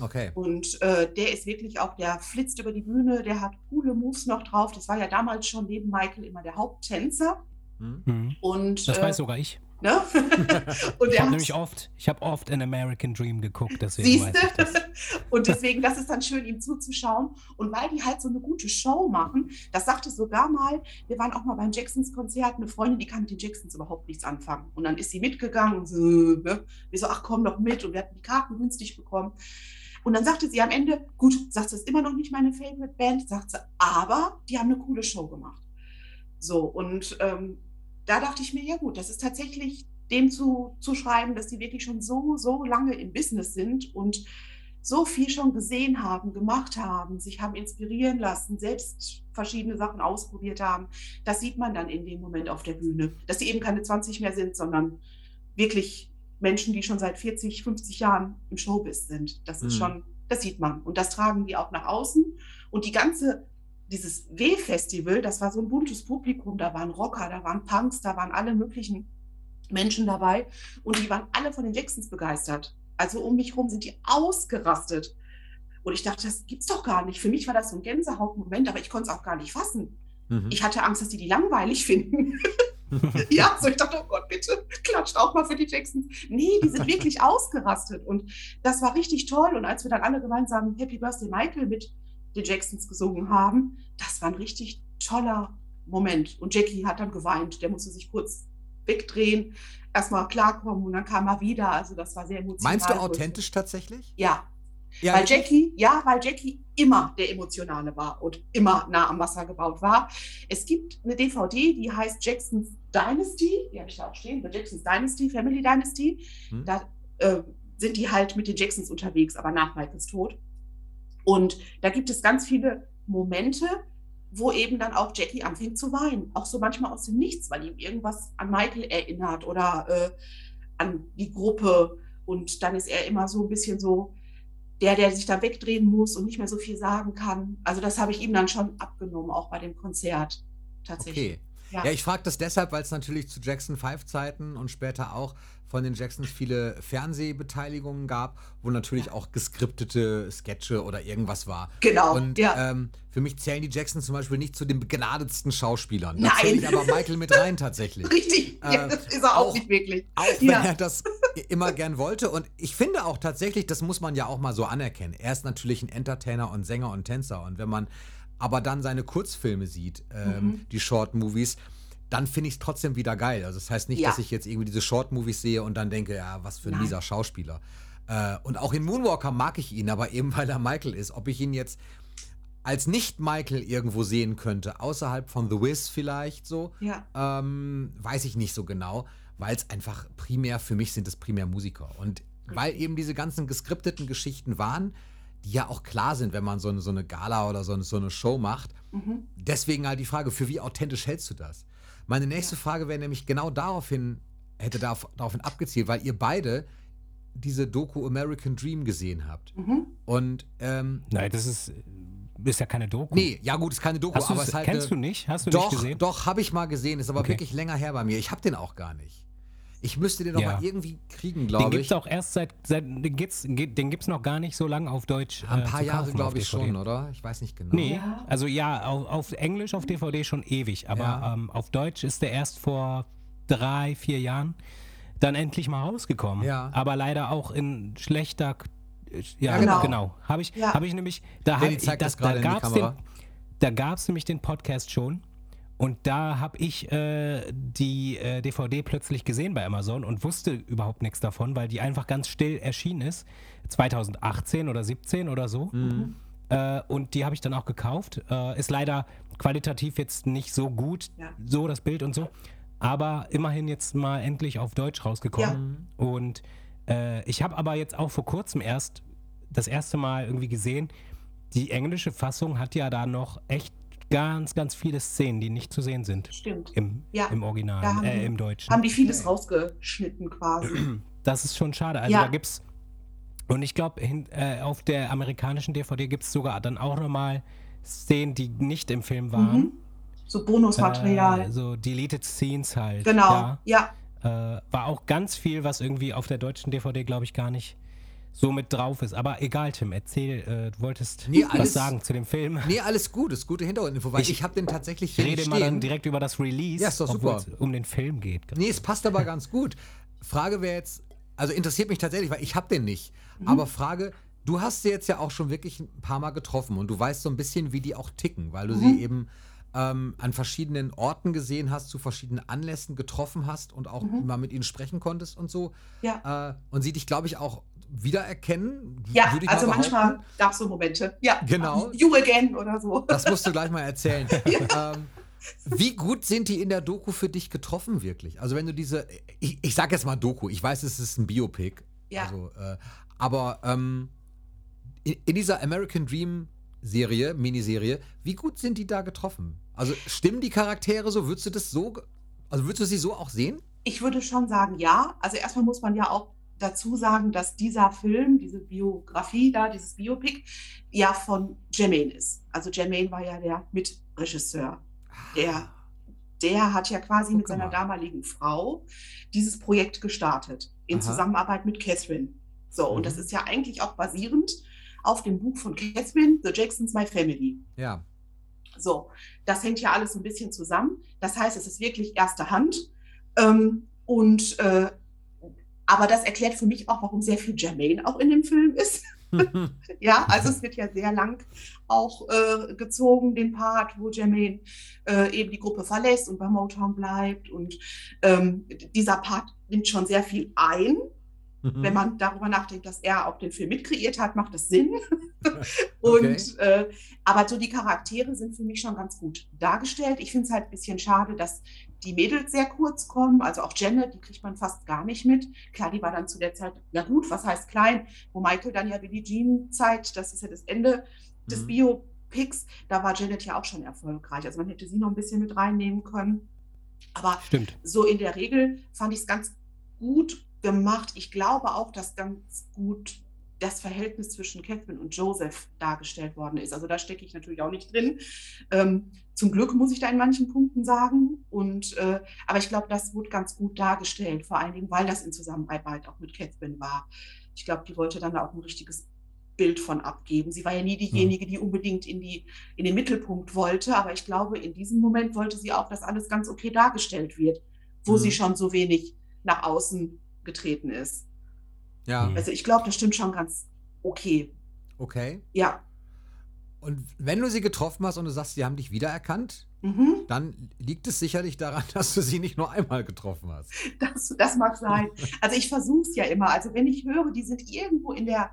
Okay. Und äh, der ist wirklich auch, der flitzt über die Bühne, der hat coole Moves noch drauf. Das war ja damals schon neben Michael immer der Haupttänzer. Hm? Mhm. Und, Das äh, weiß sogar ich. Ne? und Ich habe nämlich oft, ich habe oft in American Dream geguckt, deswegen siehst weiß ich das. du? Und deswegen, das ist dann schön, ihm zuzuschauen. Und weil die halt so eine gute Show machen, das sagte sogar mal, wir waren auch mal beim Jacksons-Konzert, eine Freundin, die kann mit den Jacksons überhaupt nichts anfangen. Und dann ist sie mitgegangen und so, ne? wir so, ach komm doch mit. Und wir hatten die Karten günstig bekommen. Und dann sagte sie am Ende, gut, sagt sie, ist immer noch nicht meine Favorite Band, sagt sie, aber die haben eine coole Show gemacht. So, und ähm, da dachte ich mir, ja gut, das ist tatsächlich dem zu, zu schreiben, dass die wirklich schon so, so lange im Business sind und so viel schon gesehen haben, gemacht haben, sich haben inspirieren lassen, selbst verschiedene Sachen ausprobiert haben. Das sieht man dann in dem Moment auf der Bühne, dass die eben keine 20 mehr sind, sondern wirklich Menschen, die schon seit 40, 50 Jahren im Showbiz sind. Das ist Mhm. schon, das sieht man. Und das tragen die auch nach außen. Und die ganze, dieses W-Festival, das war so ein buntes Publikum. Da waren Rocker, da waren Punks, da waren alle möglichen Menschen dabei. Und die waren alle von den Jacksons begeistert. Also um mich herum sind die ausgerastet. Und ich dachte, das gibt's doch gar nicht. Für mich war das so ein Gänsehautmoment, aber ich konnte es auch gar nicht fassen. Mhm. Ich hatte Angst, dass die die langweilig finden. ja, so ich dachte, oh Gott, bitte, klatscht auch mal für die Jacksons. Nee, die sind wirklich ausgerastet. Und das war richtig toll. Und als wir dann alle gemeinsam Happy Birthday Michael mit den Jacksons gesungen haben, das war ein richtig toller Moment. Und Jackie hat dann geweint. Der musste sich kurz wegdrehen, erstmal klarkommen und dann kam er wieder. Also das war sehr emotional. Meinst du authentisch tatsächlich? Ja, Ja, weil Jackie, ja, weil Jackie immer der Emotionale war und immer nah am Wasser gebaut war. Es gibt eine DVD, die heißt Jackson's Dynasty, die habe ich da auch stehen, The Jackson's Dynasty, Family Dynasty. Hm. Da äh, sind die halt mit den Jacksons unterwegs, aber nach Michaels Tod. Und da gibt es ganz viele Momente, wo eben dann auch Jackie anfängt zu weinen. Auch so manchmal aus dem Nichts, weil ihm irgendwas an Michael erinnert oder äh, an die Gruppe. Und dann ist er immer so ein bisschen so, der, der sich da wegdrehen muss und nicht mehr so viel sagen kann. Also das habe ich ihm dann schon abgenommen, auch bei dem Konzert tatsächlich. Okay. Ja, ja ich frage das deshalb, weil es natürlich zu Jackson 5 Zeiten und später auch von den Jacksons viele Fernsehbeteiligungen gab, wo natürlich ja. auch geskriptete Sketche oder irgendwas war. Genau. Und ja. ähm, für mich zählen die Jacksons zum Beispiel nicht zu den begnadetsten Schauspielern. Nein. Da zähle ich aber Michael mit rein tatsächlich. Richtig, äh, ja, das ist er auch, auch, nicht wirklich. Auch wenn er das immer gern wollte. Und ich finde auch tatsächlich, das muss man ja auch mal so anerkennen. Er ist natürlich ein Entertainer und Sänger und Tänzer. Und wenn man aber dann seine Kurzfilme sieht, ähm, mhm. die Short Movies, dann finde ich es trotzdem wieder geil. Also das heißt nicht, ja. dass ich jetzt irgendwie diese Short-Movies sehe und dann denke, ja, was für ein mieser Schauspieler. Äh, und auch in Moonwalker mag ich ihn, aber eben weil er Michael ist. Ob ich ihn jetzt als Nicht-Michael irgendwo sehen könnte, außerhalb von The Wiz vielleicht so, ja. ähm, weiß ich nicht so genau, weil es einfach primär, für mich sind es primär Musiker. Und weil eben diese ganzen geskripteten Geschichten waren, die ja auch klar sind, wenn man so eine, so eine Gala oder so eine, so eine Show macht. Mhm. Deswegen halt die Frage, für wie authentisch hältst du das? Meine nächste ja. Frage wäre nämlich genau daraufhin, hätte darauf, daraufhin abgezielt, weil ihr beide diese Doku American Dream gesehen habt. Mhm. Und ähm, Nein, das ist, ist ja keine Doku. Nee, ja gut, ist keine Doku, aber es halt Kennst du nicht? Hast du doch, nicht gesehen? Doch, habe ich mal gesehen, ist aber okay. wirklich länger her bei mir. Ich habe den auch gar nicht. Ich müsste den doch ja. mal irgendwie kriegen, glaube ich. Den gibt es auch erst seit, seit den gibt's, den gibt's noch gar nicht so lange auf Deutsch. Ein paar äh, Jahre, glaube ich, schon, oder? Ich weiß nicht genau. Nee, also ja, auf, auf Englisch auf DVD schon ewig, aber ja. ähm, auf Deutsch ist der erst vor drei, vier Jahren dann endlich mal rausgekommen. Ja. Aber leider auch in schlechter. Ja, ja genau. genau. Habe ich, ja. hab ich nämlich. Da, hab, das, da gab es nämlich den Podcast schon. Und da habe ich äh, die äh, DVD plötzlich gesehen bei Amazon und wusste überhaupt nichts davon, weil die einfach ganz still erschienen ist. 2018 oder 17 oder so. Mhm. Äh, und die habe ich dann auch gekauft. Äh, ist leider qualitativ jetzt nicht so gut, ja. so das Bild und so. Aber immerhin jetzt mal endlich auf Deutsch rausgekommen. Ja. Und äh, ich habe aber jetzt auch vor kurzem erst das erste Mal irgendwie gesehen, die englische Fassung hat ja da noch echt ganz, ganz viele Szenen, die nicht zu sehen sind. Stimmt. Im, ja. im Original, haben äh, die, im Deutschen. Haben die vieles rausgeschnitten quasi. Das ist schon schade. Also ja. da gibt's und ich glaube, äh, auf der amerikanischen DVD gibt es sogar dann auch nochmal Szenen, die nicht im Film waren. Mhm. So Bonusmaterial. Äh, so Deleted Scenes halt. Genau, ja. ja. Äh, war auch ganz viel, was irgendwie auf der deutschen DVD, glaube ich, gar nicht so mit drauf ist. Aber egal, Tim, erzähl, äh, du wolltest nee, alles, was sagen zu dem Film. Nee, alles gut, ist gute Hintergrundinfo, weil ich, ich habe den tatsächlich hier rede mal dann direkt über das Release, ja, ist doch super. es um den Film geht. Nee, es passt aber ganz gut. Frage wäre jetzt, also interessiert mich tatsächlich, weil ich habe den nicht. Mhm. Aber Frage, du hast sie jetzt ja auch schon wirklich ein paar Mal getroffen und du weißt so ein bisschen, wie die auch ticken, weil du mhm. sie eben ähm, an verschiedenen Orten gesehen hast, zu verschiedenen Anlässen getroffen hast und auch mhm. mal mit ihnen sprechen konntest und so. Ja. Äh, und sie dich, glaube ich, auch wiedererkennen? Ja, also manchmal gab es so Momente. Ja, genau. You again oder so. Das musst du gleich mal erzählen. ja. ähm, wie gut sind die in der Doku für dich getroffen, wirklich? Also, wenn du diese, ich, ich sag jetzt mal Doku, ich weiß, es ist ein Biopic. Ja. Also, äh, aber ähm, in, in, dieser American Dream Serie, Miniserie, wie gut sind die da getroffen? Also, stimmen die Charaktere so? Würdest du das so, also würdest du sie so auch sehen? Ich würde schon sagen, ja. Also, erstmal muss man ja auch dazu sagen, dass dieser Film, diese Biografie da, dieses Biopic, ja von Jermaine ist. Also Jermaine war ja der Mitregisseur. Der, der hat ja quasi Guck mit seiner mal. damaligen Frau dieses Projekt gestartet, in Aha. Zusammenarbeit mit Catherine. So, mhm. und das mhm. ist ja eigentlich auch basierend auf dem Buch von Catherine, The Jacksons My Family. Ja. So, das hängt ja alles ein bisschen zusammen. Das heißt, es ist wirklich erste Hand. Ähm, und äh, aber das erklärt für mich auch, warum sehr viel Jermaine auch in dem Film ist. ja, also es wird ja sehr lang auch äh, gezogen, den Part, wo Jermaine äh, eben die Gruppe verlässt und bei Motown bleibt. Und ähm, dieser Part nimmt schon sehr viel ein. Mhm. Wenn man darüber nachdenkt, dass er auch den Film mitkreiert hat, macht das Sinn. und okay. äh, aber so die Charaktere sind für mich schon ganz gut dargestellt. Ich finde es halt ein bisschen schade, dass die Mädels sehr kurz kommen, also auch Janet, die kriegt man fast gar nicht mit. Klar, die war dann zu der Zeit, ja gut, was heißt klein, wo Michael dann ja Billie Jean zeigt, das ist ja das Ende des mhm. Biopics, da war Janet ja auch schon erfolgreich. Also man hätte sie noch ein bisschen mit reinnehmen können. Aber Stimmt. so in der Regel fand ich es ganz gut gemacht. Ich glaube auch, dass ganz gut das Verhältnis zwischen Catherine und Joseph dargestellt worden ist. Also da stecke ich natürlich auch nicht drin. Ähm, zum Glück muss ich da in manchen Punkten sagen. Und, äh, aber ich glaube, das wurde ganz gut dargestellt, vor allen Dingen, weil das in Zusammenarbeit auch mit Catherine war. Ich glaube, die wollte dann da auch ein richtiges Bild von abgeben. Sie war ja nie diejenige, die unbedingt in, die, in den Mittelpunkt wollte, aber ich glaube, in diesem Moment wollte sie auch, dass alles ganz okay dargestellt wird, wo mhm. sie schon so wenig nach außen getreten ist. Ja. Also ich glaube, das stimmt schon ganz okay. Okay. Ja. Und wenn du sie getroffen hast und du sagst, sie haben dich wiedererkannt, mhm. dann liegt es sicherlich daran, dass du sie nicht nur einmal getroffen hast. Das, das mag sein. Also ich versuche es ja immer. Also wenn ich höre, die sind irgendwo in der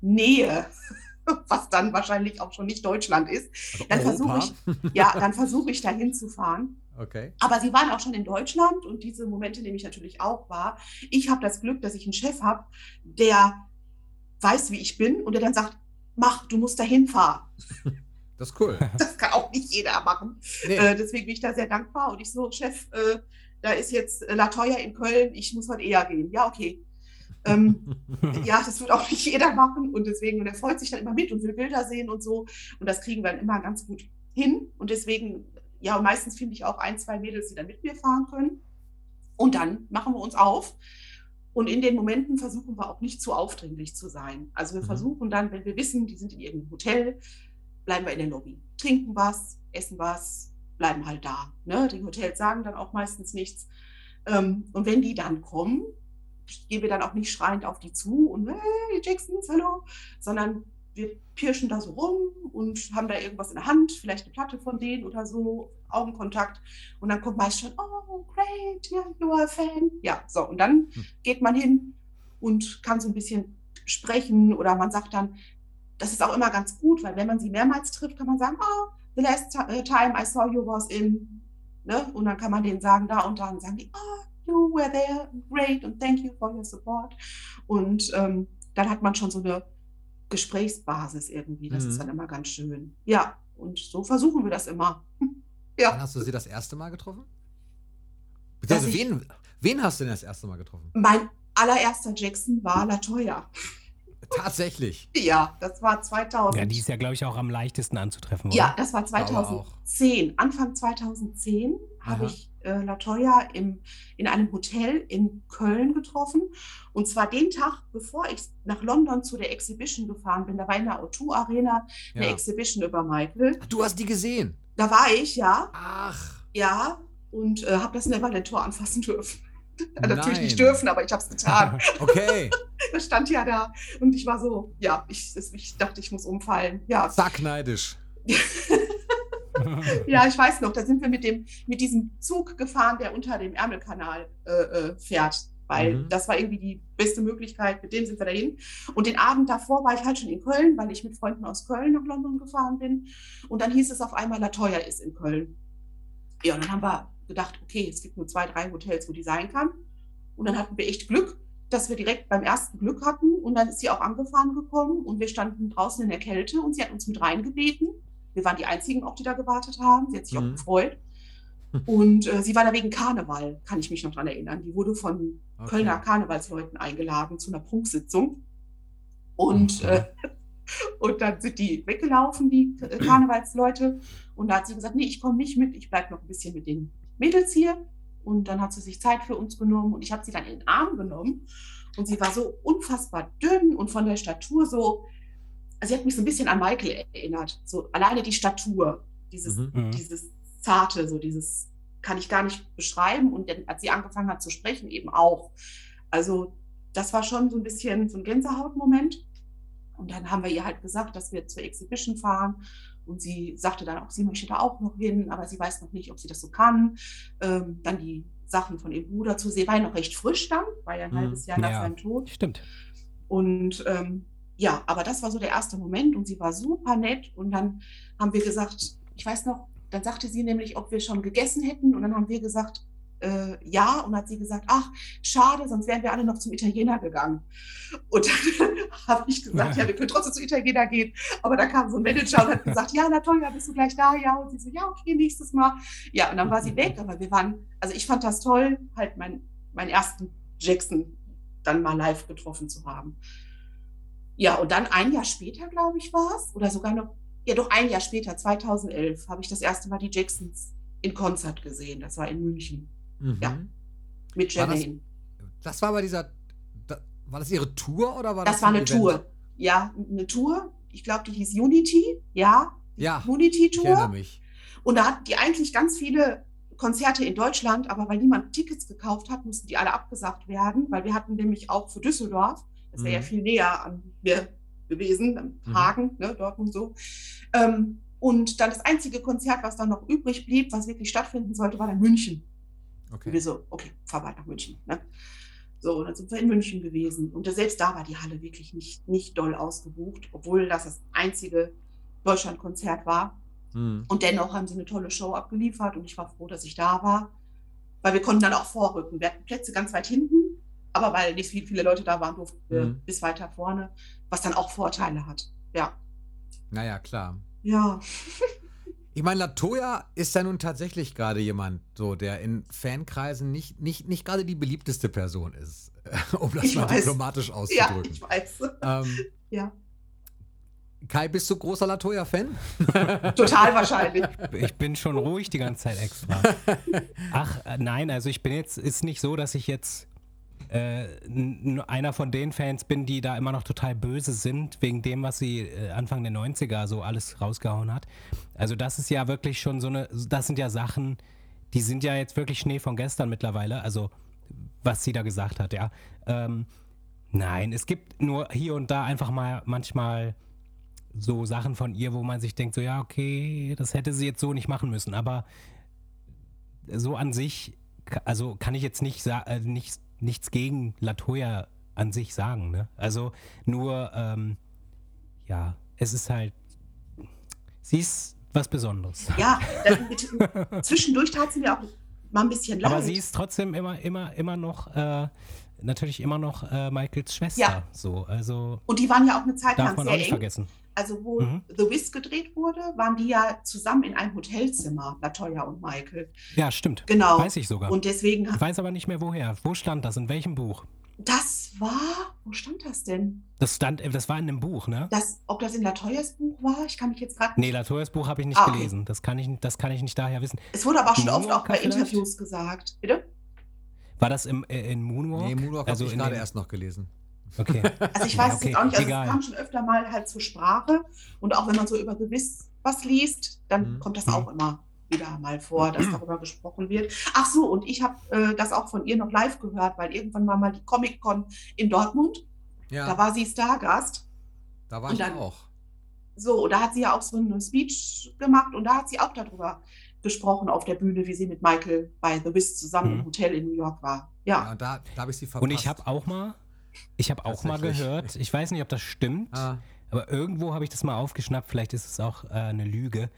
Nähe, was dann wahrscheinlich auch schon nicht Deutschland ist, also dann versuche ich, ja, dann versuche ich da hinzufahren. Okay. Aber sie waren auch schon in Deutschland und diese Momente nehme ich natürlich auch wahr. Ich habe das Glück, dass ich einen Chef habe, der weiß, wie ich bin und der dann sagt, mach, du musst dahin fahren. Das ist cool. Das kann auch nicht jeder machen. Nee. Äh, deswegen bin ich da sehr dankbar. Und ich so, Chef, äh, da ist jetzt Latoya in Köln, ich muss heute eher gehen. Ja, okay. ähm, ja, das wird auch nicht jeder machen. Und deswegen, und er freut sich dann immer mit und will Bilder sehen und so. Und das kriegen wir dann immer ganz gut hin. Und deswegen, ja, und meistens finde ich auch ein, zwei Mädels, die dann mit mir fahren können. Und dann machen wir uns auf. Und in den Momenten versuchen wir auch nicht zu aufdringlich zu sein. Also wir mhm. versuchen dann, wenn wir wissen, die sind in irgendeinem Hotel, bleiben wir in der Lobby, trinken was, essen was, bleiben halt da. Ne? Die Hotels sagen dann auch meistens nichts. Ähm, und wenn die dann kommen, gehen wir dann auch nicht schreiend auf die zu und hey, Jacksons, hallo, sondern wir pirschen da so rum und haben da irgendwas in der Hand, vielleicht eine Platte von denen oder so, Augenkontakt. Und dann kommt meist schon, oh, great, yeah, you are a fan. Ja, so, und dann hm. geht man hin und kann so ein bisschen sprechen oder man sagt dann, das ist auch immer ganz gut, weil wenn man sie mehrmals trifft, kann man sagen, oh, the last uh, time I saw you was in, ne? Und dann kann man denen sagen, da und da, und sagen die, oh, you were there, great, and thank you for your support. Und ähm, dann hat man schon so eine Gesprächsbasis irgendwie. Das mhm. ist dann immer ganz schön. Ja, und so versuchen wir das immer. ja. Wann hast du sie das erste Mal getroffen? Also wen, wen hast du denn das erste Mal getroffen? Mein allererster Jackson war Latoya. Tatsächlich. Ja, das war 2000. Ja, die ist ja, glaube ich, auch am leichtesten anzutreffen. Oder? Ja, das war 2010. Anfang 2010 habe ich äh, Latoya im, in einem Hotel in Köln getroffen. Und zwar den Tag, bevor ich nach London zu der Exhibition gefahren bin. Da war in der O2 Arena eine ja. Exhibition über Michael. Ach, du hast die gesehen? Da war ich, ja. Ach. Ja, und äh, habe das Neverland-Tor anfassen dürfen. Natürlich nicht dürfen, aber ich habe es getan. okay. das stand ja da. Und ich war so, ja, ich, ich dachte, ich muss umfallen. Ja. Zack, neidisch. ja, ich weiß noch, da sind wir mit, dem, mit diesem Zug gefahren, der unter dem Ärmelkanal äh, äh, fährt. Weil mhm. das war irgendwie die beste Möglichkeit, mit dem sind wir dahin. Und den Abend davor war ich halt schon in Köln, weil ich mit Freunden aus Köln nach London gefahren bin. Und dann hieß es auf einmal, Latoya ist in Köln. Ja, und dann haben wir gedacht, okay, es gibt nur zwei, drei Hotels, wo die sein kann. Und dann hatten wir echt Glück, dass wir direkt beim ersten Glück hatten. Und dann ist sie auch angefahren gekommen und wir standen draußen in der Kälte und sie hat uns mit reingebeten. Wir waren die Einzigen auch, die da gewartet haben. Sie hat sich mhm. auch gefreut. Und äh, sie war da wegen Karneval, kann ich mich noch dran erinnern. Die wurde von okay. Kölner Karnevalsleuten eingeladen zu einer Prunksitzung. Und, äh, und dann sind die weggelaufen, die äh, Karnevalsleute. Und da hat sie gesagt, nee, ich komme nicht mit, ich bleibe noch ein bisschen mit den Mädels hier. Und dann hat sie sich Zeit für uns genommen und ich habe sie dann in den Arm genommen. Und sie war so unfassbar dünn und von der Statur so, also sie hat mich so ein bisschen an Michael erinnert. So alleine die Statur, dieses, mhm. mhm. dieses Zarte, so dieses kann ich gar nicht beschreiben. Und dann, als sie angefangen hat zu sprechen, eben auch. Also das war schon so ein bisschen so ein Gänsehautmoment. Und dann haben wir ihr halt gesagt, dass wir zur Exhibition fahren. Und sie sagte dann auch, sie möchte da auch noch hin, aber sie weiß noch nicht, ob sie das so kann. Ähm, dann die Sachen von ihrem Bruder zu sehen, war ja noch recht frisch dann, war ja ein mhm. halbes Jahr nach ja, seinem Tod. Stimmt. Und ähm, ja, aber das war so der erste Moment und sie war super nett. Und dann haben wir gesagt, ich weiß noch, dann sagte sie nämlich, ob wir schon gegessen hätten. Und dann haben wir gesagt, äh, ja. Und hat sie gesagt, ach, schade, sonst wären wir alle noch zum Italiener gegangen. Und dann habe ich gesagt, ja, wir können trotzdem zum Italiener gehen. Aber da kam so ein Manager und hat gesagt, ja, na toll, ja, bist du gleich da? Ja. Und sie so, ja, okay, nächstes Mal. Ja, und dann war sie weg. Aber wir waren, also ich fand das toll, halt mein, meinen ersten Jackson dann mal live getroffen zu haben Ja, und dann ein Jahr später, glaube ich, war es, oder sogar noch, ja doch ein Jahr später, 2011, habe ich das erste Mal die Jacksons in Konzert gesehen. Das war in München Mhm. Ja. mit War das- Jermaine. Das war bei dieser. Da, war das ihre Tour oder war Das, das war ein eine Event? Tour. Ja, eine Tour. Ich glaube, die hieß Unity. Ja, Ja, ich erinnere mich. Und da hatten die eigentlich ganz viele Konzerte in Deutschland, aber weil niemand Tickets gekauft hat, mussten die alle abgesagt werden, weil wir hatten nämlich auch für Düsseldorf, das wäre ja Mhm. viel näher an mir gewesen, am Mhm. Hagen, ne, Dortmund so. Ähm, und dann das einzige Konzert, was dann noch übrig blieb, was wirklich stattfinden sollte, war dann München. Und Okay. wir so, okay, fahr weiter nach München. Ne? So, und dann sind wir in München gewesen. Und selbst da war die Halle wirklich nicht, nicht doll ausgebucht, obwohl das das einzige Deutschlandkonzert war. Mhm. Und dennoch haben sie eine tolle Show abgeliefert und ich war froh, dass ich da war, weil wir konnten dann auch vorrücken. Wir hatten Plätze ganz weit hinten, aber weil nicht viel- viele Leute da waren, durften wir Mhm. bis weiter vorne, was dann auch Vorteile hat. Ja. Naja, klar. Ja. Ich meine, Latoya ist ja nun tatsächlich gerade jemand, so, der in Fankreisen nicht, nicht, nicht gerade die beliebteste Person ist, um das Ich mal weiß. diplomatisch Ja, auszudrücken. ich weiß. ähm, Ja. Kai, bist du großer Latoya-Fan? Total wahrscheinlich. Ich bin schon ruhig die ganze Zeit extra. Ach, äh, nein, also ich bin jetzt, ist nicht so, dass ich jetzt äh, einer von den Fans bin, die da immer noch total böse sind, wegen dem, was sie äh, Anfang der 90er so alles rausgehauen hat. Also das ist ja wirklich schon so eine, das sind ja Sachen, die sind ja jetzt wirklich Schnee von gestern mittlerweile, also was sie da gesagt hat, ja. Ähm, nein, es gibt nur hier und da einfach mal manchmal so Sachen von ihr, wo man sich denkt, so ja, okay, das hätte sie jetzt so nicht machen müssen. Aber so an sich, also kann ich jetzt nicht, äh, nichts, nichts gegen Latoya an sich sagen. Ne? Also nur, ähm, ja, es ist halt, sie ist was Besonderes. Ja, dann mit, zwischendurch tat sie mir auch mal ein bisschen leid. Aber sie ist trotzdem immer, immer, immer noch, äh, natürlich immer noch äh, Michaels Schwester. Ja. So, also und die waren ja auch eine Zeit lang sehr nicht eng. vergessen. Also wo Mhm. The Wiz gedreht wurde, waren die ja zusammen in einem Hotelzimmer, Latoya und Michael. Ja, stimmt. Genau. Weiß ich sogar. Und deswegen, ich weiß aber nicht mehr woher. Wo stand das? In welchem Buch? das war, wo stand das denn? Das stand, äh, das war in einem Buch, ne? Das, ob das in Latoyas Buch war? Ich kann mich jetzt gerade Nee, Latoyas Buch habe ich nicht Ah, okay. gelesen. Das kann, ich, das kann ich nicht daher wissen. Es wurde aber auch schon oft Moonwalker auch bei vielleicht? Interviews gesagt. Bitte? War das im, äh, in Moonwalk? Nee, Moonwalk Also habe ich gerade erst noch gelesen. Okay. Also ich Ja, weiß es okay, jetzt auch nicht. Also egal. es kam schon öfter mal halt zur Sprache. Und auch wenn man so über Gewiss was liest, dann Mhm. kommt das Mhm. auch immer wieder mal vor, dass darüber gesprochen wird. Ach so, und ich habe äh, das auch von ihr noch live gehört, weil irgendwann war mal die Comic-Con in Dortmund. Ja, Da war sie Stargast. da war und ich dann- auch. So, und da hat sie ja auch so eine Speech gemacht und da hat sie auch darüber gesprochen auf der Bühne, wie sie mit Michael bei The Wiz zusammen Mhm. im Hotel in New York war. Ja, Ja, da, da habe ich sie verpasst. Und ich habe auch mal, ich habe auch mal gehört, ich weiß nicht, ob das stimmt, Ah, aber irgendwo habe ich das mal aufgeschnappt, vielleicht ist es auch äh, eine Lüge,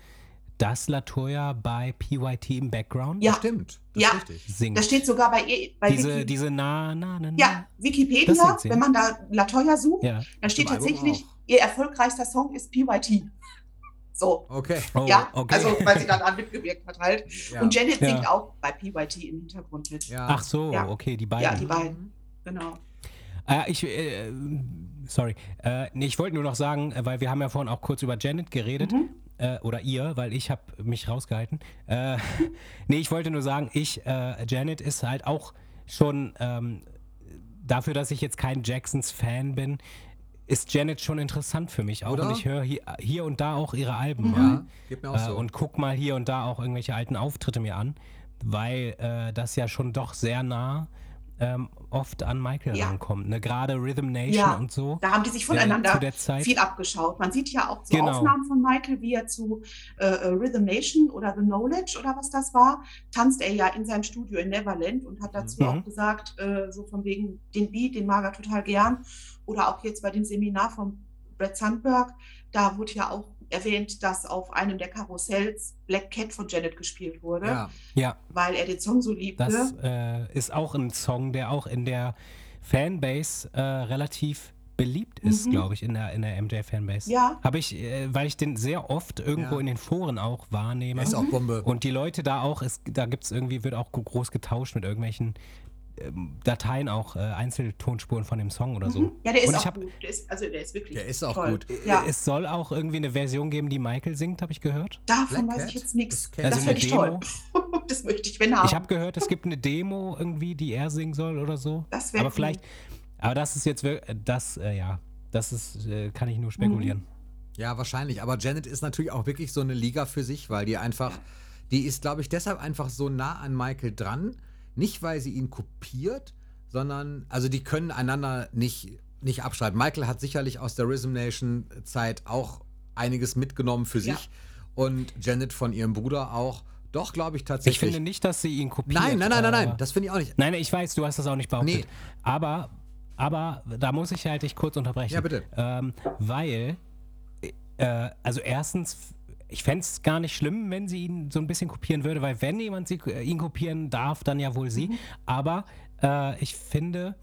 dass Latoya bei PYT im Background Ja. stimmt. Das Ja. singt. das steht sogar bei ihr, bei diese, Wiki, diese na, na, na, na. ja, Wikipedia, wenn man da Latoya sucht, Ja. dann steht Im tatsächlich, ihr erfolgreichster Song ist PYT. So, Okay. Oh, ja, okay. also weil sie daran mitgewirkt hat halt. Ja. Und Janet Ja. singt auch bei PYT im Hintergrund mit. ja. Ach so, Ja. okay, die beiden. Ja, die beiden, genau. Äh, ich, äh, sorry. Äh, nee, ich wollte nur noch sagen, äh, weil wir haben ja vorhin auch kurz über Janet geredet. Mhm. Äh, oder ihr, weil ich habe mich rausgehalten. Äh, nee, ich wollte nur sagen, ich, äh, Janet ist halt auch schon, ähm, dafür, dass ich jetzt kein Jacksons-Fan bin, ist Janet schon interessant für mich auch. Oder? Und ich höre hier, hier und da auch ihre Alben Mhm. mal. Ja, geht mir auch so. und guck mal hier und da auch irgendwelche alten Auftritte mir an, weil äh, das ja schon doch sehr nah ähm, oft an Michael Ja. rankommt. Ne? Gerade Rhythm Nation Ja. und so. Da haben die sich voneinander viel abgeschaut. Man sieht ja auch so Genau. Aufnahmen von Michael, wie er zu äh, äh, Rhythm Nation oder The Knowledge oder was das war, tanzt er ja in seinem Studio in Neverland und hat dazu Mhm. auch gesagt, äh, so von wegen den Beat, den mag er total gern. Oder auch jetzt bei dem Seminar von Brett Sandberg, da wurde ja auch erwähnt, dass auf einem der Karussells Black Cat von Janet gespielt wurde, ja. Ja, weil er den Song so liebte. das äh, ist auch ein Song, der auch in der Fanbase äh, relativ beliebt ist, Mhm. glaube ich, in der, in der MJ-Fanbase. Ja. Habe ich, äh, weil ich den sehr oft irgendwo Ja. in den Foren auch wahrnehme. Ist auch Bombe. Und die Leute da auch, es, da gibt es irgendwie, wird auch groß getauscht mit irgendwelchen Dateien auch, äh, Einzeltonspuren von dem Song oder so. Mhm. Ja, der ist Und ich auch hab- gut. Der ist, also der ist wirklich Der ist auch toll. gut. Ja, Es soll auch irgendwie eine Version geben, die Michael singt, habe ich gehört. davon Black weiß ich Cat? jetzt nichts. Das Das, ich Also finde ich eine toll. das möchte ich, wenn haben. Ich habe gehört, es gibt eine Demo irgendwie, die er singen soll oder so. Das wär aber cool. vielleicht, aber das ist jetzt wir- das, äh, ja, das ist, äh, kann ich nur spekulieren. Ja, wahrscheinlich. Aber Janet ist natürlich auch wirklich so eine Liga für sich, weil die einfach, die ist, glaube ich, deshalb einfach so nah an Michael dran. Nicht, weil sie ihn kopiert, sondern, also die können einander nicht, nicht abschreiben. Michael hat sicherlich aus der Rhythm Nation Zeit auch einiges mitgenommen für Ja. sich und Janet von ihrem Bruder auch. Doch, glaube ich Ich tatsächlich. finde nicht, dass sie ihn kopiert. nein, nein, nein, nein, nein, das finde ich auch nicht. Nein, ich weiß, du hast das auch nicht behauptet. Nee. Aber, aber da muss ich halt dich kurz unterbrechen. Ja, bitte. Ähm, weil, äh, also erstens, ich fände es gar nicht schlimm, wenn sie ihn so ein bisschen kopieren würde, weil wenn jemand sie, äh, ihn kopieren darf, dann ja wohl sie. Mhm. Aber äh, ich finde,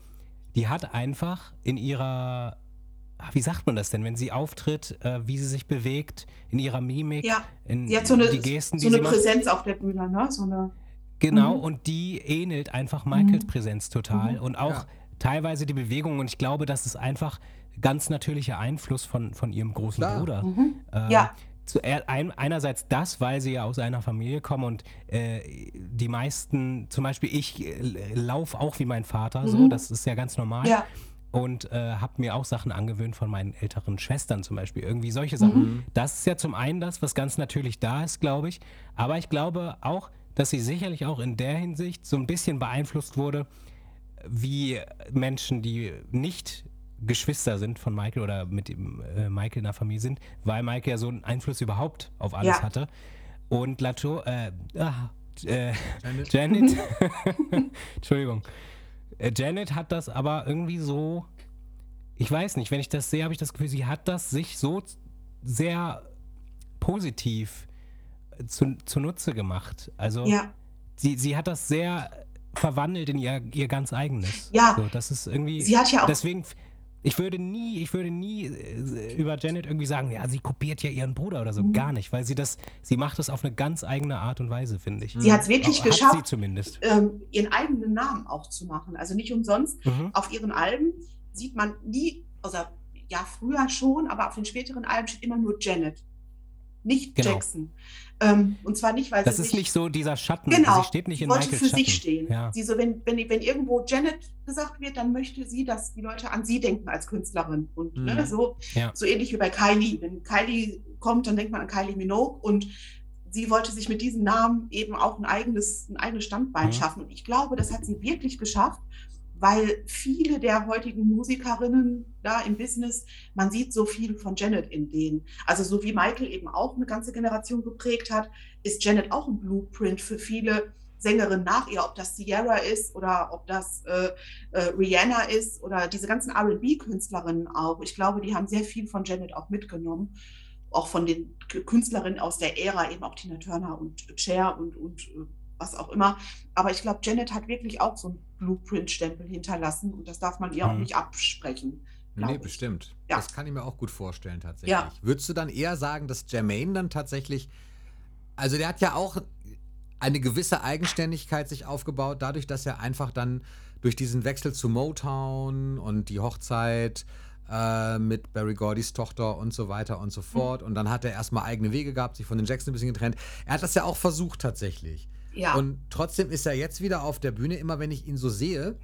die hat einfach in ihrer, ah, wie sagt man das denn, wenn sie auftritt, äh, wie sie sich bewegt, in ihrer Mimik, Ja, in Sie hat so eine, die Gesten, so die eine sie macht. Präsenz auf der Bühne, ne? So eine, Genau, Mhm. und die ähnelt einfach Michaels Präsenz total. Mhm. Und auch Ja. teilweise die Bewegung. Und ich glaube, das ist einfach ganz natürlicher Einfluss von, von ihrem großen Klar. Bruder. Mhm. Äh, Ja. Zu, ein, einerseits das, weil sie ja aus einer Familie kommen und äh, die meisten, zum Beispiel ich, äh, laufe auch wie mein Vater, so, Mhm. das ist ja ganz normal. ja, Und äh, habe mir auch Sachen angewöhnt von meinen älteren Schwestern zum Beispiel. Irgendwie solche Sachen. Das ist ja zum einen das, was ganz natürlich da ist, glaube ich. Aber ich glaube auch, dass sie sicherlich auch in der Hinsicht so ein bisschen beeinflusst wurde, wie Menschen, die nicht Geschwister sind von Michael oder mit dem, äh, Michael in der Familie sind, weil Michael ja so einen Einfluss überhaupt auf alles Ja. hatte. Und Lato, äh, ah, äh, Janet? Janet, Entschuldigung, äh, Janet hat das aber irgendwie so, ich weiß nicht, wenn ich das sehe, habe ich das Gefühl, sie hat das sich so sehr positiv zu, zunutze gemacht. Also ja. sie, sie hat das sehr verwandelt in ihr, ihr ganz eigenes. Ja. So, das ist irgendwie. Sie hat ja auch- Deswegen, ich würde nie, ich würde nie äh, über Janet irgendwie sagen, ja, sie kopiert ja ihren Bruder oder so. Mhm. Gar nicht, weil sie das, sie macht das auf eine ganz eigene Art und Weise, finde ich. Sie hat es wirklich geschafft, zumindest. ähm, ihren eigenen Namen auch zu machen. Also nicht umsonst. Mhm. Auf ihren Alben sieht man nie, also ja, früher schon, aber auf den späteren Alben steht immer nur Janet. Nicht Genau. Jackson. Ähm, und zwar nicht, weil Das sie ist sich nicht so dieser Schatten. Genau. Sie steht nicht in wollte Michaels für Schatten. sich stehen. Ja. Sie so, wenn, wenn, wenn irgendwo Janet gesagt wird, dann möchte sie, dass die Leute an sie denken als Künstlerin. Und Mhm. ne, so, Ja. so ähnlich wie bei Kylie. Wenn Kylie kommt, dann denkt man an Kylie Minogue und sie wollte sich mit diesem Namen eben auch ein eigenes, ein eigenes Standbein Mhm. schaffen. Und ich glaube, das hat sie wirklich geschafft, weil viele der heutigen Musikerinnen da im Business, man sieht so viel von Janet in denen. Also so wie Michael eben auch eine ganze Generation geprägt hat, ist Janet auch ein Blueprint für viele Sängerinnen nach ihr, ob das Sierra ist oder ob das äh, äh, Rihanna ist oder diese ganzen RB-Künstlerinnen auch. Ich glaube, die haben sehr viel von Janet auch mitgenommen. Auch von den Künstlerinnen aus der Ära, eben auch Tina Turner und Cher und, und äh, was auch immer. Aber ich glaube, Janet hat wirklich auch so einen Blueprint-Stempel hinterlassen und das darf man ihr auch Mhm. nicht absprechen. Nee, ich. bestimmt. Ja. Das kann ich mir auch gut vorstellen, tatsächlich. Ja. Würdest du dann eher sagen, dass Jermaine dann tatsächlich. Also, der hat ja auch eine gewisse Eigenständigkeit sich aufgebaut, dadurch, dass er einfach dann durch diesen Wechsel zu Motown und die Hochzeit äh, mit Barry Gordys Tochter und so weiter und so fort. Und dann hat er erstmal eigene Wege gehabt, sich von den Jackson ein bisschen getrennt. Er hat das ja auch versucht, tatsächlich. Ja, Und trotzdem ist er jetzt wieder auf der Bühne, immer wenn ich ihn so sehe.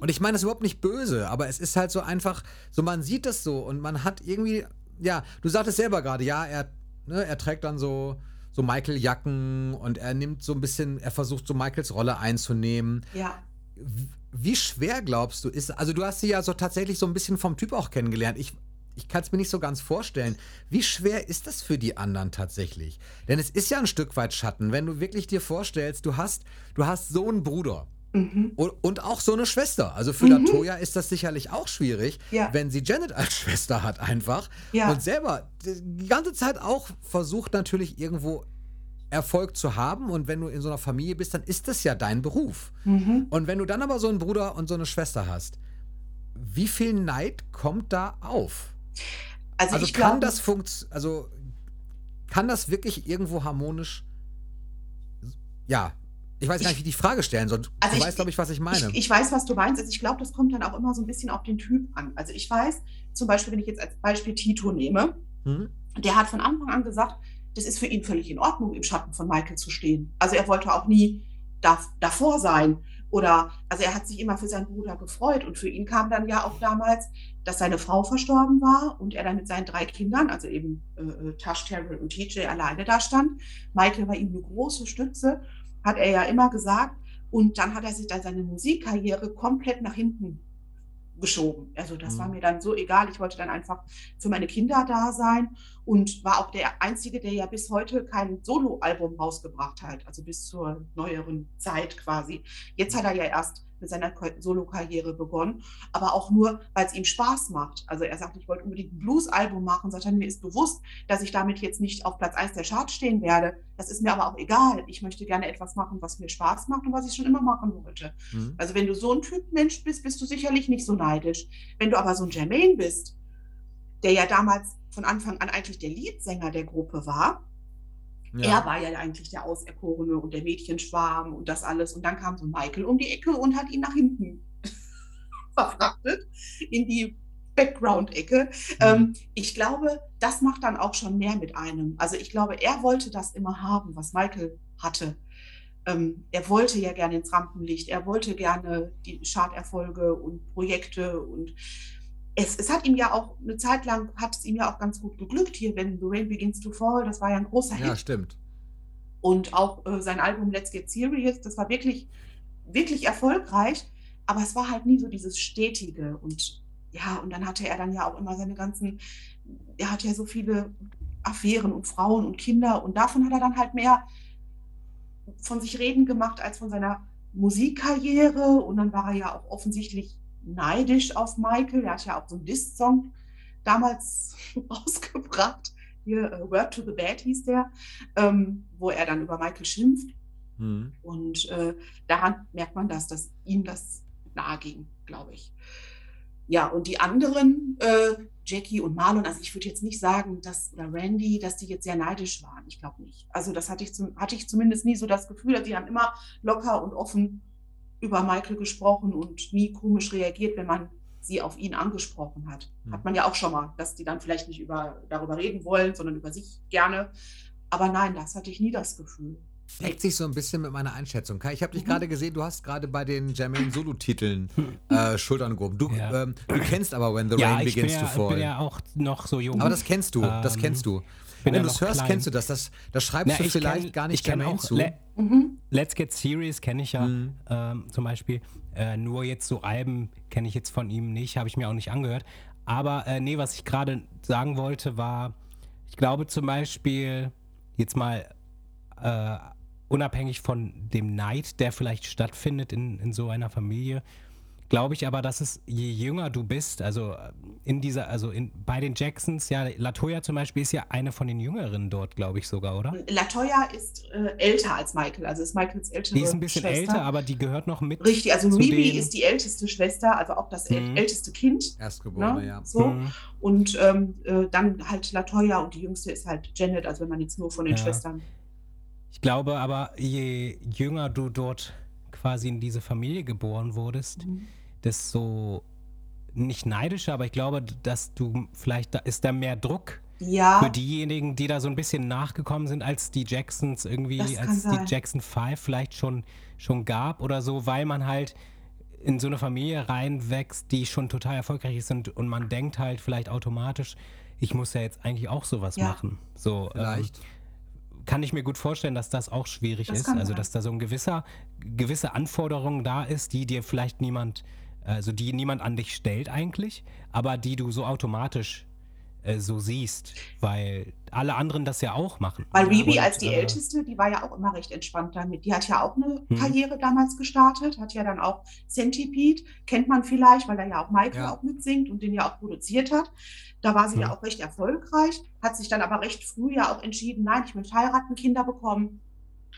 Und ich meine das ist überhaupt nicht böse, aber es ist halt so einfach, so man sieht das so und man hat irgendwie, ja, du sagtest selber gerade, ja, er, ne, er trägt dann so, so Michael-Jacken und er nimmt so ein bisschen, er versucht so Michaels Rolle einzunehmen. ja. Wie- Wie schwer glaubst du ist, also du hast sie ja so tatsächlich so ein bisschen vom Typ auch kennengelernt. Ich, ich kann es mir nicht so ganz vorstellen. Wie schwer ist das für die anderen tatsächlich? Denn es ist ja ein Stück weit Schatten, wenn du wirklich dir vorstellst, du hast, du hast so einen Bruder Mhm. und, auch so eine Schwester. Also für Mhm. Latoya ist das sicherlich auch schwierig, Ja. wenn sie Janet als Schwester hat einfach Ja. und selber die ganze Zeit auch versucht natürlich irgendwo Erfolg zu haben und wenn du in so einer Familie bist, dann ist das ja dein Beruf. Mhm. Und wenn du dann aber so einen Bruder und so eine Schwester hast, wie viel Neid kommt da auf? Also, Also ich kann glaube, das funkt, also kann das wirklich irgendwo harmonisch ja, Ich weiß gar nicht, wie ich die Frage stellen soll. Also du ich- weißt, glaube ich, was ich meine. Ich, ich weiß, was du meinst. Also ich glaube, das kommt dann auch immer so ein bisschen auf den Typ an. Also ich weiß, zum Beispiel, wenn ich jetzt als Beispiel Tito nehme, hm? der hat von Anfang an gesagt, das ist für ihn völlig in Ordnung, im Schatten von Michael zu stehen. Also er wollte auch nie da, davor sein. Oder, also er hat sich immer für seinen Bruder gefreut. Und für ihn kam dann ja auch damals, dass seine Frau verstorben war und er dann mit seinen drei Kindern, also eben äh, äh, Tash, Terrell und TJ, alleine da stand. Michael war ihm eine große Stütze, hat er ja immer gesagt. Und dann hat er sich dann seine Musikkarriere komplett nach hinten geschoben. Also das war Mhm. mir dann so egal. Ich wollte dann einfach für meine Kinder da sein und war auch der Einzige, der ja bis heute kein Soloalbum rausgebracht hat, also bis zur neueren Zeit quasi. Jetzt hat er ja erst mit seiner Solokarriere begonnen, aber auch nur, weil es ihm Spaß macht. Also er sagt, ich wollte unbedingt ein Blues-Album machen, sagt er, mir ist bewusst, dass ich damit jetzt nicht auf Platz 1 der Charts stehen werde. Das ist mir aber auch egal. Ich möchte gerne etwas machen, was mir Spaß macht und was ich schon immer machen wollte. Hm? Also wenn du so ein Typ Mensch bist, bist du sicherlich nicht so neidisch. Wenn du aber so ein Jermaine bist, der ja damals von Anfang an eigentlich der Leadsänger der Gruppe war, er war ja eigentlich der Auserkorene und der Mädchenschwarm und das alles. Und dann kam so Michael um die Ecke und hat ihn nach hinten verfrachtet in die Background-Ecke. Ähm, ich glaube, das macht dann auch schon mehr mit einem. Also ich glaube, er wollte das immer haben, was Michael hatte. Ähm, er wollte ja gerne ins Rampenlicht, er wollte gerne die Charterfolge und Projekte und es, es hat ihm ja auch eine Zeit lang, hat es ihm ja auch ganz gut geglückt hier, wenn The Rain Begins to Fall, das war ja ein großer Ja, Hit. stimmt. Und auch äh, sein Album Let's Get Serious, das war wirklich, wirklich erfolgreich, aber es war halt nie so dieses Stetige. Und ja, und dann hatte er dann ja auch immer seine ganzen, er hat ja so viele Affären und Frauen und Kinder und davon hat er dann halt mehr von sich reden gemacht als von seiner Musikkarriere. Und dann war er ja auch offensichtlich neidisch auf Michael. Er hat ja auch so einen Diss-Song damals rausgebracht. Hier, äh, Word to the Bad hieß der, ähm, wo er dann über Michael schimpft. Hm. Und äh, daran merkt man das, dass ihm das nahe ging, glaube ich. Ja, und die anderen, äh, Jackie und Marlon, also ich würde jetzt nicht sagen, dass, oder Randy, dass die jetzt sehr neidisch waren. Ich glaube nicht. Also das hatte ich, zum, hatte ich zumindest nie so das Gefühl, dass die haben immer locker und offen über Michael gesprochen und nie komisch reagiert, wenn man sie auf ihn angesprochen hat. Hm. Hat man ja auch schon mal, dass die dann vielleicht nicht über, darüber reden wollen, sondern über sich gerne. Aber nein, das hatte ich nie das Gefühl. Deckt sich so ein bisschen mit meiner Einschätzung. Kai, ich habe dich Mhm. gerade gesehen, du hast gerade bei den Jermaine Solo-Titeln äh, Schultern gehoben. Du, Ja. ähm, du kennst aber When the ja, Rain ich Begins ja, to Fall. bin ja auch noch so jung. aber das kennst du, das Ähm, kennst du. bin Wenn ja du es hörst, klein. kennst du das. Das, das schreibst Na, du ich vielleicht kenn- gar nicht ich auch zu. Le Mhm. Let's Get Serious kenne ich ja Mhm. ähm, zum Beispiel. Äh, nur jetzt so Alben kenne ich jetzt von ihm nicht, habe ich mir auch nicht angehört. Aber äh, nee, was ich gerade sagen wollte, war, ich glaube zum Beispiel, jetzt mal äh, unabhängig von dem Neid, der vielleicht stattfindet in, in so einer Familie, glaube ich aber, dass es, je jünger du bist, also äh, in dieser, also in, bei den Jacksons, ja, Latoya zum Beispiel ist ja eine von den Jüngeren dort, glaube ich sogar, oder? Latoya ist äh, älter als Michael, also ist Michaels ältere Die ist ein bisschen Schwester. älter, aber die gehört noch mit. Richtig, also zu Rebe den- ist die älteste Schwester, also auch das Mhm. älteste Kind. Erstgeborene, Ne? ja. So. Mhm. Und ähm, äh, dann halt Latoya und die jüngste ist halt Janet, also wenn man jetzt nur von den Ja. Schwestern. Ich glaube aber, je jünger du dort quasi in diese Familie geboren wurdest, Mhm. desto nicht neidischer, aber ich glaube, dass du vielleicht da ist da mehr Druck Ja, für diejenigen, die da so ein bisschen nachgekommen sind, als die Jacksons irgendwie, als die sein. Jackson 5 vielleicht schon, schon gab oder so, weil man halt in so eine Familie reinwächst, die schon total erfolgreich ist und, und man denkt halt vielleicht automatisch, ich muss ja jetzt eigentlich auch sowas Ja. machen. So, Vielleicht. Ähm, kann ich mir gut vorstellen, dass das auch schwierig Das ist. Also, dass da so ein gewisser, gewisse Anforderung da ist, die dir vielleicht niemand, also die niemand an dich stellt eigentlich, aber die du so automatisch äh, so siehst, weil alle anderen das ja auch machen. weil Und, als die äh, Älteste, die war ja auch immer recht entspannt damit. Die hat ja auch eine Mhm. Karriere damals gestartet, hat ja dann auch Centipede, kennt man vielleicht, weil da ja auch Michael Ja. auch mitsingt und den ja auch produziert hat. Da war sie ja Mhm. auch recht erfolgreich, hat sich dann aber recht früh ja auch entschieden, nein, ich möchte heiraten, Kinder bekommen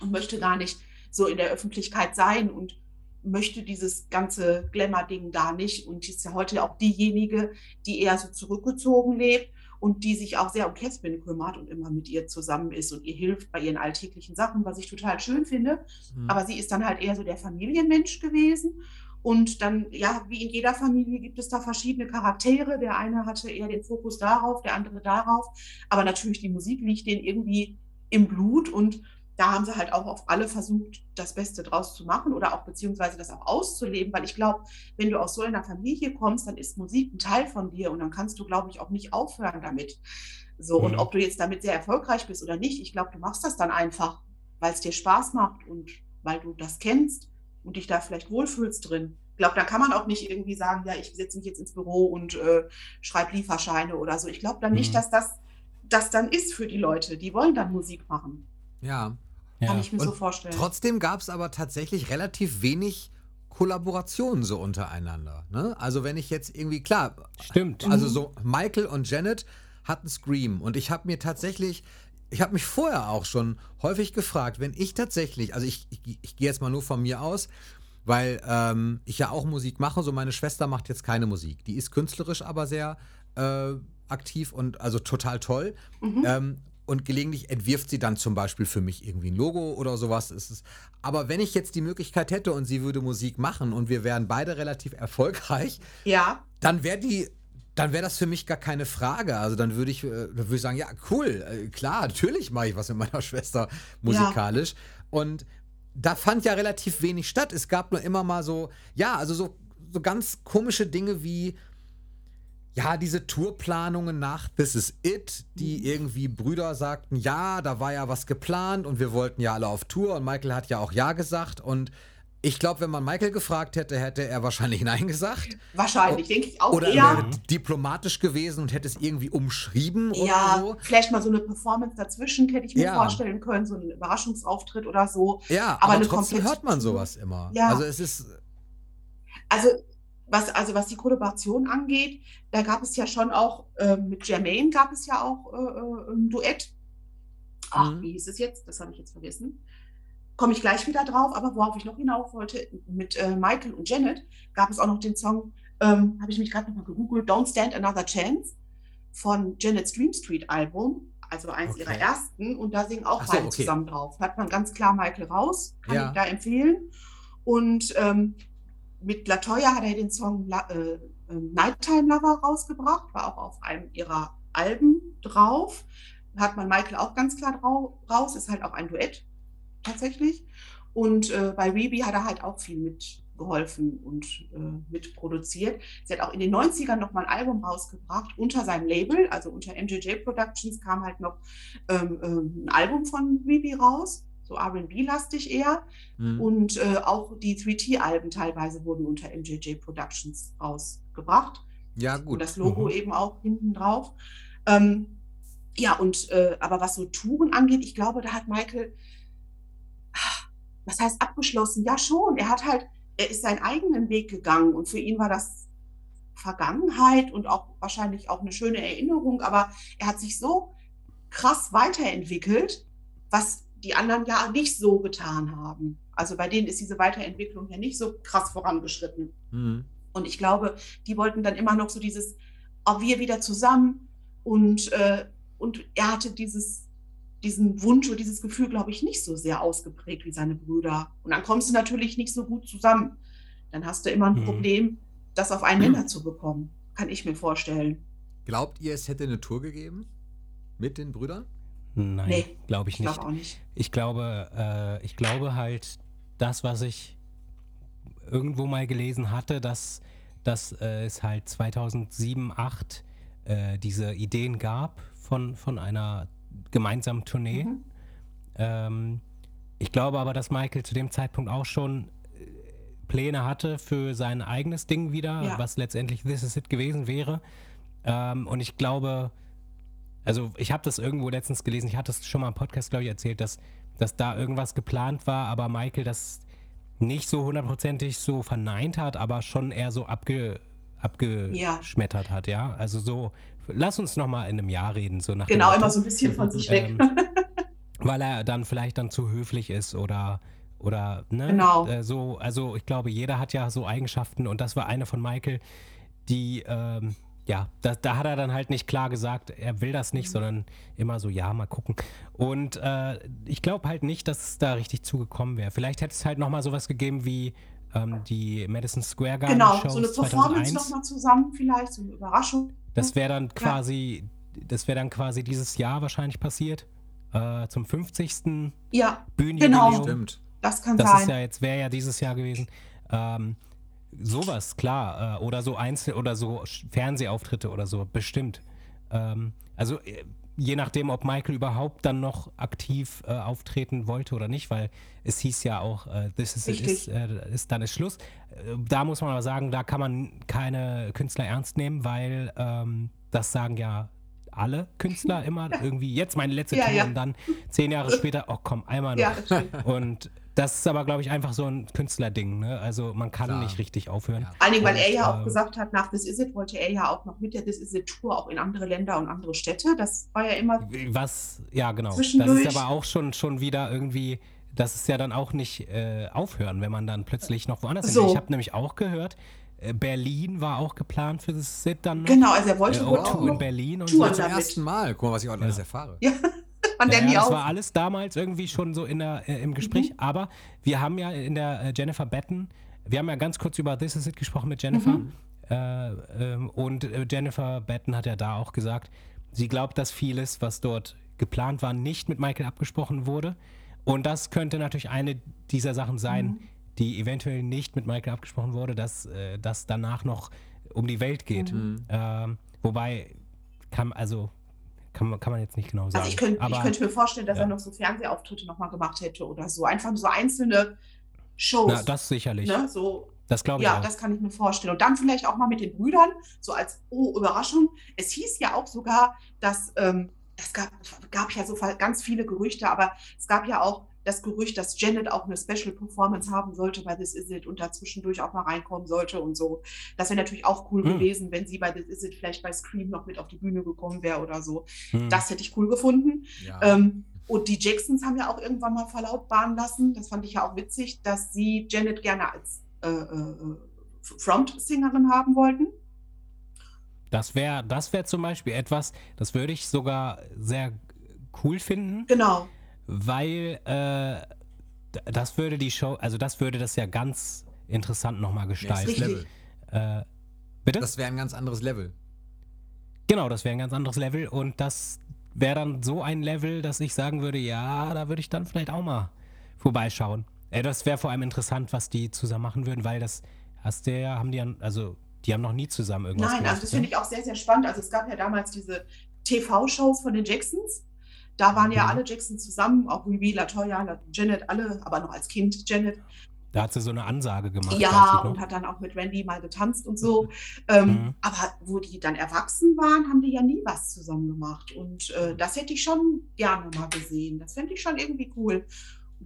und möchte gar nicht so in der Öffentlichkeit sein und möchte dieses ganze Glamour-Ding da nicht und ist ja heute auch diejenige, die eher so zurückgezogen lebt. und die sich auch sehr um Catherine kümmert und immer mit ihr zusammen ist und ihr hilft bei ihren alltäglichen Sachen, was ich total schön finde. Mhm. Aber sie ist dann halt eher so der Familienmensch gewesen. Und dann, ja, wie in jeder Familie gibt es da verschiedene Charaktere. Der eine hatte eher den Fokus darauf, der andere darauf. Aber natürlich, die Musik liegt denen irgendwie im Blut und da haben sie halt auch auf alle versucht, das Beste draus zu machen oder auch beziehungsweise das auch auszuleben, weil ich glaube, wenn du aus so einer Familie kommst, dann ist Musik ein Teil von dir und dann kannst du, glaube ich, auch nicht aufhören damit. So, mhm. und ob du jetzt damit sehr erfolgreich bist oder nicht, ich glaube, du machst das dann einfach, weil es dir Spaß macht und weil du das kennst und dich da vielleicht wohlfühlst drin. Ich glaube, da kann man auch nicht irgendwie sagen, ja, ich setze mich jetzt ins Büro und äh, schreibe Lieferscheine oder so. Ich glaube dann mhm. nicht, dass das das dann ist für die Leute. Die wollen dann Musik machen. Ja, kann ja. ich mir und so vorstellen. Trotzdem gab es aber tatsächlich relativ wenig Kollaborationen so untereinander. Ne? Also wenn ich jetzt irgendwie, klar, stimmt. Also so Michael und Janet hatten Scream und ich habe mir tatsächlich, ich habe mich vorher auch schon häufig gefragt, wenn ich tatsächlich, also ich, ich, ich gehe jetzt mal nur von mir aus, weil ähm, ich ja auch Musik mache, so meine Schwester macht jetzt keine Musik. Die ist künstlerisch aber sehr äh, aktiv und also total toll. Mhm. Ähm, und gelegentlich entwirft sie dann zum Beispiel für mich irgendwie ein Logo oder sowas. Ist aber wenn ich jetzt die Möglichkeit hätte und sie würde Musik machen und wir wären beide relativ erfolgreich, ja. dann wäre die dann wäre das für mich gar keine Frage. Also dann würde ich, äh, würde ich sagen, ja, cool, äh, klar, natürlich mache ich was mit meiner Schwester musikalisch. Ja. Und da fand ja relativ wenig statt. Es gab nur immer mal so, ja, also so, so ganz komische Dinge wie, ja, diese Tourplanungen nach This Is It, die mhm. irgendwie Brüder sagten, ja, da war ja was geplant und wir wollten ja alle auf Tour und Michael hat ja auch ja gesagt und ich glaube, wenn man Michael gefragt hätte, hätte er wahrscheinlich Nein gesagt. Wahrscheinlich, denke ich auch. Oder er wäre diplomatisch gewesen und hätte es irgendwie umschrieben ja, oder so. Vielleicht mal so eine Performance dazwischen, hätte ich mir ja. vorstellen können, so ein Überraschungsauftritt oder so. Ja, aber, aber trotzdem hört man sowas immer. Ja. Also es ist. Also was, also was die Kollaboration angeht, da gab es ja schon auch, äh, mit Jermaine gab es ja auch äh, äh, ein Duett. Ach, mhm. wie hieß es jetzt? Das habe ich jetzt vergessen. Komme ich gleich wieder drauf, aber worauf ich noch hinauf wollte, mit äh, Michael und Janet gab es auch noch den Song, ähm, habe ich mich gerade nochmal gegoogelt, Don't Stand Another Chance von Janet's Dream Street Album, also eins okay. ihrer ersten, und da singen auch so, beide okay. zusammen drauf. Hat man ganz klar Michael raus, kann ja. ich da empfehlen. Und ähm, mit Latoya hat er den Song äh, ähm, Nighttime Lover rausgebracht, war auch auf einem ihrer Alben drauf. Hat man Michael auch ganz klar raus, ist halt auch ein Duett tatsächlich. Und äh, bei Reby hat er halt auch viel mitgeholfen und äh, mitproduziert. Sie hat auch in den 90ern noch mal ein Album rausgebracht unter seinem Label, also unter MJJ Productions kam halt noch ähm, ähm, ein Album von Reby raus so RB-lastig eher. Mhm. Und äh, auch die 3T-Alben teilweise wurden unter MJJ Productions rausgebracht. Ja, gut. Und das Logo mhm. eben auch hinten drauf. Ähm, ja, und äh, aber was so Touren angeht, ich glaube, da hat Michael, was heißt abgeschlossen? Ja, schon. Er hat halt, er ist seinen eigenen Weg gegangen und für ihn war das Vergangenheit und auch wahrscheinlich auch eine schöne Erinnerung, aber er hat sich so krass weiterentwickelt, was die anderen ja nicht so getan haben. Also bei denen ist diese Weiterentwicklung ja nicht so krass vorangeschritten. Mhm. Und ich glaube, die wollten dann immer noch so dieses, auch wir wieder zusammen. Und, äh, und er hatte dieses, diesen Wunsch oder dieses Gefühl, glaube ich, nicht so sehr ausgeprägt wie seine Brüder. Und dann kommst du natürlich nicht so gut zusammen. Dann hast du immer ein mhm. Problem, das auf einen Nenner zu bekommen. Kann ich mir vorstellen. Glaubt ihr, es hätte eine Tour gegeben mit den Brüdern? Nein, nee, glaube ich, nicht. Glaub nicht. Ich glaube, äh, ich glaube halt, das, was ich irgendwo mal gelesen hatte, dass, dass äh, es halt 2007, 2008 äh, diese Ideen gab von, von einer gemeinsamen Tournee. Mhm. Ähm, ich glaube aber, dass Michael zu dem Zeitpunkt auch schon äh, Pläne hatte für sein eigenes Ding wieder, ja. was letztendlich This Is It gewesen wäre. Ähm, und ich glaube, also ich habe das irgendwo letztens gelesen, ich hatte es schon mal im Podcast, glaube ich, erzählt, dass, dass da irgendwas geplant war, aber Michael das nicht so hundertprozentig so verneint hat, aber schon eher so abge, abgeschmettert ja. hat, ja. Also so, lass uns noch mal in einem Jahr reden, so nach Genau, immer so ein bisschen von sich weg. Ähm, weil er dann vielleicht dann zu höflich ist oder oder ne, genau. Äh, so, also ich glaube, jeder hat ja so Eigenschaften und das war eine von Michael, die ähm, ja, da, da hat er dann halt nicht klar gesagt, er will das Mhm. nicht, sondern immer so, ja, mal gucken. Und äh, ich glaube halt nicht, dass es da richtig zugekommen wäre. Vielleicht hätte es halt nochmal sowas gegeben wie ähm, die Madison Square Garden Genau, Shows so eine Performance 2001. nochmal zusammen vielleicht, so eine Überraschung. Das wäre dann quasi, das wäre dann quasi dieses Jahr wahrscheinlich passiert. Äh, zum 50. Ja, Bühnenjubiläum. Genau. Stimmt. das kann Das sein. ist ja jetzt, wäre ja dieses Jahr gewesen. Ähm, sowas, klar. Äh, oder so Einzel- oder so Fernsehauftritte oder so, bestimmt. Ähm, also äh, je nachdem, ob Michael überhaupt dann noch aktiv äh, auftreten wollte oder nicht, weil es hieß ja auch, äh, this is, it, ist, äh, ist dann ist Schluss. Äh, da muss man aber sagen, da kann man keine Künstler ernst nehmen, weil ähm, das sagen ja alle Künstler immer irgendwie, jetzt meine letzte Ja, Tour ja. und dann zehn Jahre später, oh komm, einmal noch. Ja. Und das ist aber, glaube ich, einfach so ein Künstlerding. Ne? Also man kann Klar. nicht richtig aufhören. Ja. Vor allen Dingen, weil Und, er ja auch ähm, gesagt hat, nach This Is It wollte er ja auch noch mit der This Is It Tour auch in andere Länder und andere Städte. Das war ja immer, Was, ja genau. Das ist aber auch schon, schon wieder irgendwie, das ist ja dann auch nicht äh, aufhören, wenn man dann plötzlich noch woanders So. ist. Ich habe nämlich auch gehört, äh, Berlin war auch geplant für das Sit dann noch. genau, also er wollte Äh, wohl O2 auch in Berlin und Touren so. Zum ersten Mal. Guck mal, was ich heute alles erfahre. Ja, man der Ja, nie das auf. war alles damals irgendwie schon so in der, äh, im Gespräch. Mhm. Aber wir haben ja in der äh, Jennifer Batten, wir haben ja ganz kurz über This Is It gesprochen mit Jennifer. Mhm. Äh, ähm, und äh, Jennifer Batten hat ja da auch gesagt, sie glaubt, dass vieles, was dort geplant war, nicht mit Michael abgesprochen wurde. Und das könnte natürlich eine dieser Sachen sein, Mhm. die eventuell nicht mit Michael abgesprochen wurde, dass äh, das danach noch um die Welt geht. Mhm. Ähm, wobei kann also kann man, kann man jetzt nicht genau sagen. Also ich, könnt, ich Aber- könnte mir vorstellen, dass ja. er noch so Fernsehauftritte nochmal gemacht hätte oder so. Einfach so einzelne Shows. Na, das sicherlich. ne? so, Das glaube ich ja, auch. das kann ich mir vorstellen. Und dann vielleicht auch mal mit den Brüdern, so als, oh, Überraschung. Es hieß ja auch sogar, dass, ähm, es gab, gab ja so ganz viele Gerüchte, aber es gab ja auch das Gerücht, dass Janet auch eine Special Performance haben sollte bei This Is It und da zwischendurch auch mal reinkommen sollte und so. Das wäre natürlich auch cool Hm. gewesen, wenn sie bei This Is It vielleicht bei Scream noch mit auf die Bühne gekommen wäre oder so. Hm. Das hätte ich cool gefunden. Ja. Ähm, und die Jacksons haben ja auch irgendwann mal verlautbaren lassen, das fand ich ja auch witzig, dass sie Janet gerne als äh, äh, Frontsängerin haben wollten. Das wäre das wär zum Beispiel etwas, das würde ich sogar sehr cool finden, Genau. Weil äh, das würde die Show, also das würde das ja ganz interessant nochmal gestalten. Richtig. Level. Äh, bitte? Das wäre ein ganz anderes Level. genau, das wäre ein ganz anderes Level und das wäre dann so ein Level, dass ich sagen würde, ja, da würde ich dann vielleicht auch mal vorbeischauen. Äh, das wäre vor allem interessant, was die zusammen machen würden, weil das hast du ja, haben die ja, also die haben noch nie zusammen irgendwas Nein, gemacht. also das ne? finde ich auch sehr, sehr spannend. Also es gab ja damals diese TV-Shows von den Jacksons. Da waren ja Mhm. alle Jacksons zusammen, auch Ruby, Latoya, La- Janet, alle, aber noch als Kind Janet. Da hat sie so eine Ansage gemacht. Ja, und hat dann auch mit Randy mal getanzt und so. Ähm, Mhm. Aber wo die dann erwachsen waren, haben die ja nie was zusammen gemacht. Und äh, das hätte ich schon gerne mal gesehen. Das fände ich schon irgendwie cool.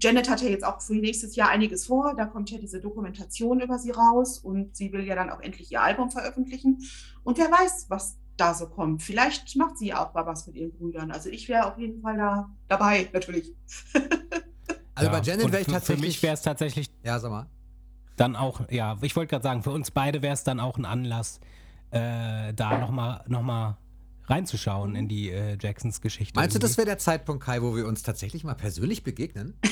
Janet hat ja jetzt auch für nächstes Jahr einiges vor. Da kommt ja diese Dokumentation über sie raus und sie will ja dann auch endlich ihr Album veröffentlichen. Und wer weiß, was da so kommt. Vielleicht macht sie auch mal was mit ihren Brüdern. Also ich wäre auf jeden Fall da dabei, natürlich. Also Ja, bei Janet wäre ich für- tatsächlich. Für mich wäre es tatsächlich ja, sag mal. dann auch, ja, ich wollte gerade sagen, für uns beide wäre es dann auch ein Anlass, äh, da nochmal noch mal reinzuschauen in die äh, Jacksons Geschichte. Meinst du, das irgendwie. wäre der Zeitpunkt, Kai, wo wir uns tatsächlich mal persönlich begegnen?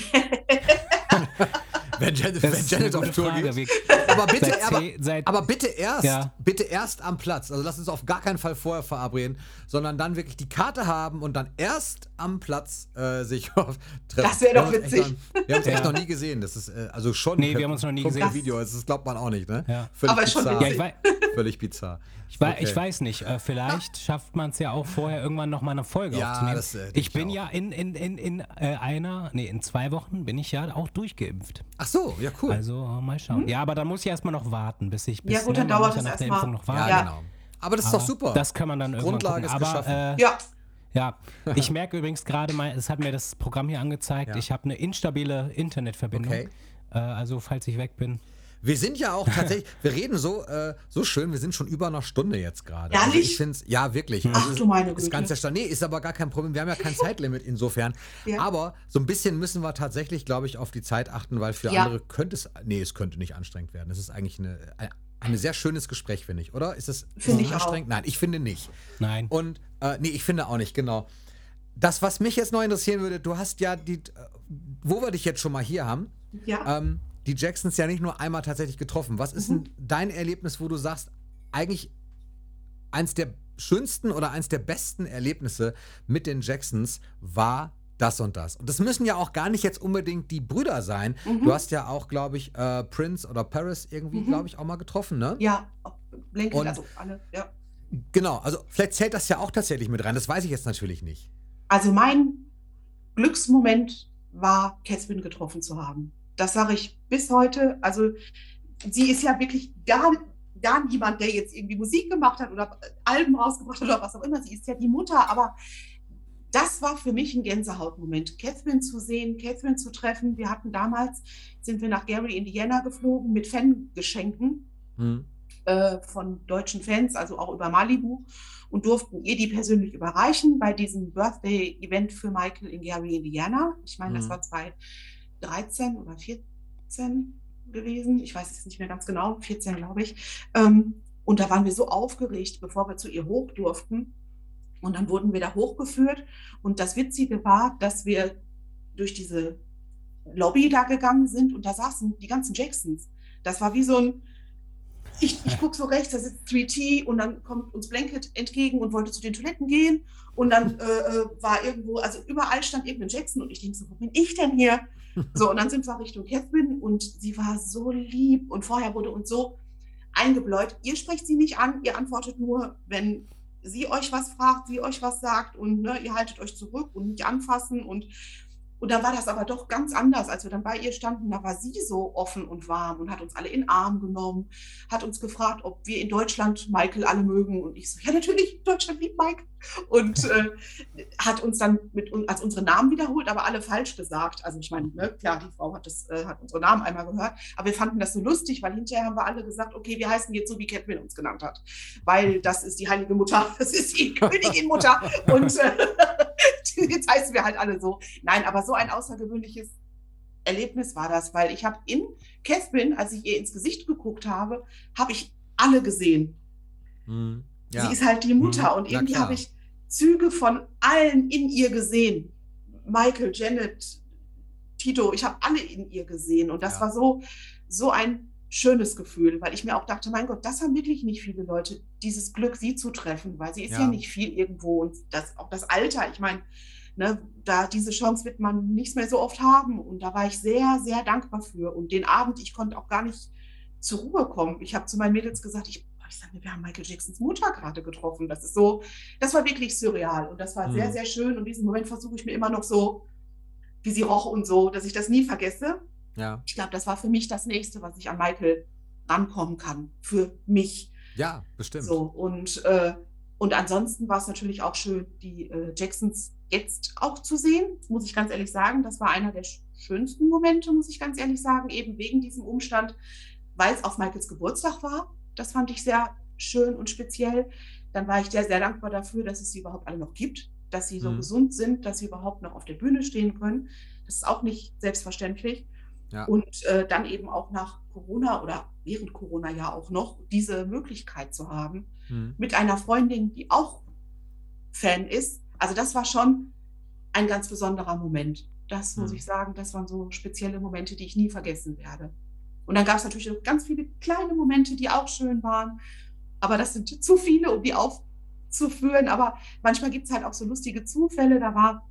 wenn Janet, Das wenn Janet auf Tour Frage. geht. Aber bitte, Seit aber, seit- aber bitte erst, Ja. bitte erst am Platz. Also lass uns auf gar keinen Fall vorher verabreden, sondern dann wirklich die Karte haben und dann erst am Platz äh, sich auf treffen. Das wär doch Wir haben uns witzig. echt noch- Wir haben es echt Ja. noch nie gesehen. Das ist äh, also schon. Nee, wir haben uns noch nie gesehen. Video. Das glaubt man auch nicht, ne? Ja. Völlig Aber schon bizarr. Ja, Völlig bizarr. ich, Okay. ich weiß nicht. Äh, vielleicht schafft man es ja auch vorher irgendwann nochmal eine Folge Ja, aufzunehmen. das, äh, ich ich bin auch. ja in, in, in, in äh, einer, nee, in zwei Wochen bin ich ja auch durchgeimpft. Ach so, ja cool. Also äh, mal schauen. Ja, aber dann muss ich erstmal noch warten, bis ich. Bis. Ja, gut, dann ne, dauert muss das nach der erstmal. Impfung noch ja, warten. Ja. genau. Aber das ist doch Aber super. Das kann man dann irgendwann Grundlage gucken. ist Aber, geschaffen. Äh, Ja, Ja, ich merke übrigens gerade mal, es hat mir das Programm hier angezeigt, Ja. ich habe eine instabile Internetverbindung. Okay. Äh, also falls ich weg bin. Wir sind ja auch tatsächlich, wir reden so, äh, so schön, wir sind schon über einer Stunde jetzt gerade. Also Ehrlich? ich finde es, ja wirklich. Ach Also du meine Ist Güte. ganz erstaunlich. Nee, ist aber gar kein Problem. Wir haben ja kein Zeitlimit insofern. Ja. Aber so ein bisschen müssen wir tatsächlich, glaube ich, auf die Zeit achten, weil für Ja. andere könnte es, nee, es könnte nicht anstrengend werden. Es ist eigentlich eine, eine ein sehr schönes Gespräch, finde ich, oder? Ist das Finde ich auch. anstrengend? Nein, ich finde nicht. Nein. Und äh, nee, ich finde auch nicht, genau. Das, was mich jetzt noch interessieren würde, du hast ja die, äh, wo wir dich jetzt schon mal hier haben, Ja. ähm, die Jacksons ja nicht nur einmal tatsächlich getroffen. Was ist Mhm. denn dein Erlebnis, wo du sagst, eigentlich eins der schönsten oder eins der besten Erlebnisse mit den Jacksons war das und das? Und das müssen ja auch gar nicht jetzt unbedingt die Brüder sein. Mhm. Du hast ja auch, glaube ich, äh, Prince oder Paris irgendwie, Mhm. glaube ich, auch mal getroffen, ne? ja, Und- also alle, ja. Genau, also vielleicht zählt das ja auch tatsächlich mit rein. Das weiß ich jetzt natürlich nicht. Also mein Glücksmoment war, Catherine getroffen zu haben. Das sage ich bis heute. Also sie ist ja wirklich gar, gar niemand, der jetzt irgendwie Musik gemacht hat oder Alben rausgebracht hat oder was auch immer. Sie ist ja die Mutter, aber das war für mich ein Gänsehautmoment. Catherine zu sehen, Catherine zu treffen. Wir hatten damals, sind wir nach Gary, Indiana geflogen mit Fangeschenken Hm. äh, von deutschen Fans, also auch über Malibu, und durften ihr die persönlich überreichen bei diesem Birthday-Event für Michael in Gary, Indiana. Ich meine, das Mhm. war 2013 oder 14 gewesen. Ich weiß es nicht mehr ganz genau, 14 glaube ich. Ähm, und da waren wir so aufgeregt, bevor wir zu ihr hoch durften. Und dann wurden wir da hochgeführt. Und das Witzige war, dass wir durch diese Lobby da gegangen sind und da saßen die ganzen Jacksons. Das war wie so ein, ich, ich gucke so rechts, da sitzt 3T und dann kommt uns Blanket entgegen und wollte zu den Toiletten gehen. Und dann äh, äh, war irgendwo, also überall stand irgendein Jackson und ich denke so, wo bin ich denn hier? So, und dann sind wir Richtung Catherine und sie war so lieb und vorher wurde uns so eingebläut. Ihr sprecht sie nicht an, ihr antwortet nur, wenn sie euch was fragt, sie euch was sagt und ne, ihr haltet euch zurück und nicht anfassen und und dann war das aber doch ganz anders, als wir dann bei ihr standen. Da war sie so offen und warm und hat uns alle in den Arm genommen, hat uns gefragt, ob wir in Deutschland Michael alle mögen. Und ich so, ja, natürlich, Deutschland liebt Mike. Und äh, hat uns dann mit als unsere Namen wiederholt, aber alle falsch gesagt. Also ich meine, ne, klar, die Frau hat, das, äh, hat unsere Namen einmal gehört, aber wir fanden das so lustig, weil hinterher haben wir alle gesagt, okay, wir heißen jetzt so, wie Catherine uns genannt hat. Weil das ist die heilige Mutter, das ist die Königin Mutter. Und äh, jetzt heißen wir halt alle so. Nein, aber so ein außergewöhnliches Erlebnis war das, weil ich habe in Catherine, als ich ihr ins Gesicht geguckt habe, habe ich alle gesehen. Hm. Sie Ja. ist halt die Mutter Mhm. und irgendwie habe ich Züge von allen in ihr gesehen. Michael, Janet, Tito, ich habe alle in ihr gesehen und das Ja. war so, so ein schönes Gefühl, weil ich mir auch dachte, mein Gott, das haben wirklich nicht viele Leute, dieses Glück, sie zu treffen, weil sie ist ja, Ja. nicht viel irgendwo und das, auch das Alter, ich meine, ne, da diese Chance wird man nicht mehr so oft haben und da war ich sehr, sehr dankbar für und den Abend, ich konnte auch gar nicht zur Ruhe kommen. Ich habe zu meinen Mädels gesagt, ich, ich sage mir, wir haben Michael Jacksons Mutter gerade getroffen. Das ist so, das war wirklich surreal und das war Mhm. sehr, sehr schön und diesen Moment versuche ich mir immer noch so, wie sie roch und so, dass ich das nie vergesse. Ja. Ich glaube, das war für mich das Nächste, was ich an Michael rankommen kann. Für mich. Ja, bestimmt. So, und, äh, und ansonsten war es natürlich auch schön, die äh, Jacksons jetzt auch zu sehen, muss ich ganz ehrlich sagen. Das war einer der sch- schönsten Momente, muss ich ganz ehrlich sagen, eben wegen diesem Umstand, weil es auf Michaels Geburtstag war. Das fand ich sehr schön und speziell. Dann war ich sehr, sehr dankbar dafür, dass es sie überhaupt alle noch gibt, dass sie so Mhm. gesund sind, dass sie überhaupt noch auf der Bühne stehen können. Das ist auch nicht selbstverständlich. Ja. Und äh, dann eben auch nach Corona oder während Corona ja auch noch diese Möglichkeit zu haben, Hm. mit einer Freundin, die auch Fan ist. Also das war schon ein ganz besonderer Moment. Das muss Mhm. ich sagen, das waren so spezielle Momente, die ich nie vergessen werde. Und dann gab es natürlich noch ganz viele kleine Momente, die auch schön waren. Aber das sind zu viele, um die aufzuführen. Aber manchmal gibt es halt auch so lustige Zufälle. Da war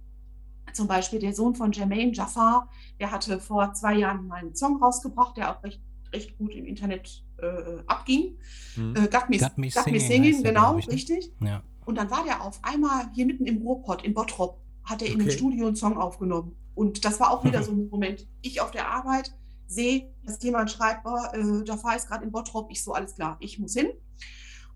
zum Beispiel der Sohn von Jermaine Jafar, der hatte vor zwei Jahren mal einen Song rausgebracht, der auch recht, recht gut im Internet äh, abging. Hm. Äh, Got Me, Got Me Got Me Singing genau, ich, ne? richtig. Ja. Und dann war der auf einmal hier mitten im Ruhrpott in Bottrop, hat er in einem Okay. Studio einen Song aufgenommen. Und das war auch wieder so ein Moment. Ich auf der Arbeit sehe, dass jemand schreibt, oh, äh, Jafar ist gerade in Bottrop. Ich so, alles klar, ich muss hin.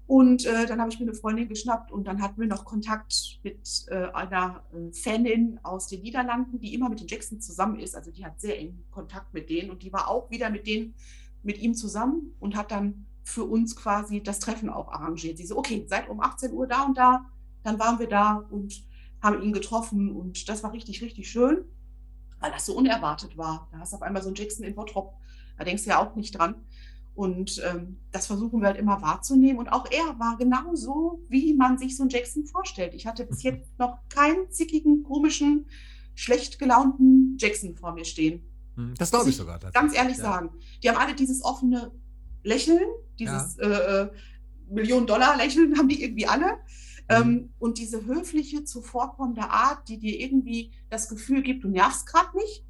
Und äh, dann habe ich mir eine Freundin geschnappt und dann hatten wir noch Kontakt mit äh, einer äh, Fanin aus den Niederlanden, die immer mit den Jacksons zusammen ist. Also die hat sehr engen Kontakt mit denen und die war auch wieder mit denen, mit ihm zusammen und hat dann für uns quasi das Treffen auch arrangiert. Sie so, okay, seid um 18 Uhr da und da, dann waren wir da und haben ihn getroffen und das war richtig, richtig schön, weil das so unerwartet war. Da hast du auf einmal so einen Jackson in Bottrop, da denkst du ja auch nicht dran. Und ähm, das versuchen wir halt immer wahrzunehmen. Und auch er war genauso, wie man sich so einen Jackson vorstellt. Ich hatte bis jetzt noch keinen zickigen, komischen, schlecht gelaunten Jackson vor mir stehen. Hm, Das glaube Muss ich sogar. Ganz ehrlich Ja. sagen. Die haben alle dieses offene Lächeln, dieses äh, äh, Millionen-Dollar-Lächeln haben die irgendwie alle. Ähm, und diese höfliche, zuvorkommende Art, die dir irgendwie das Gefühl gibt, du nervst gerade nicht,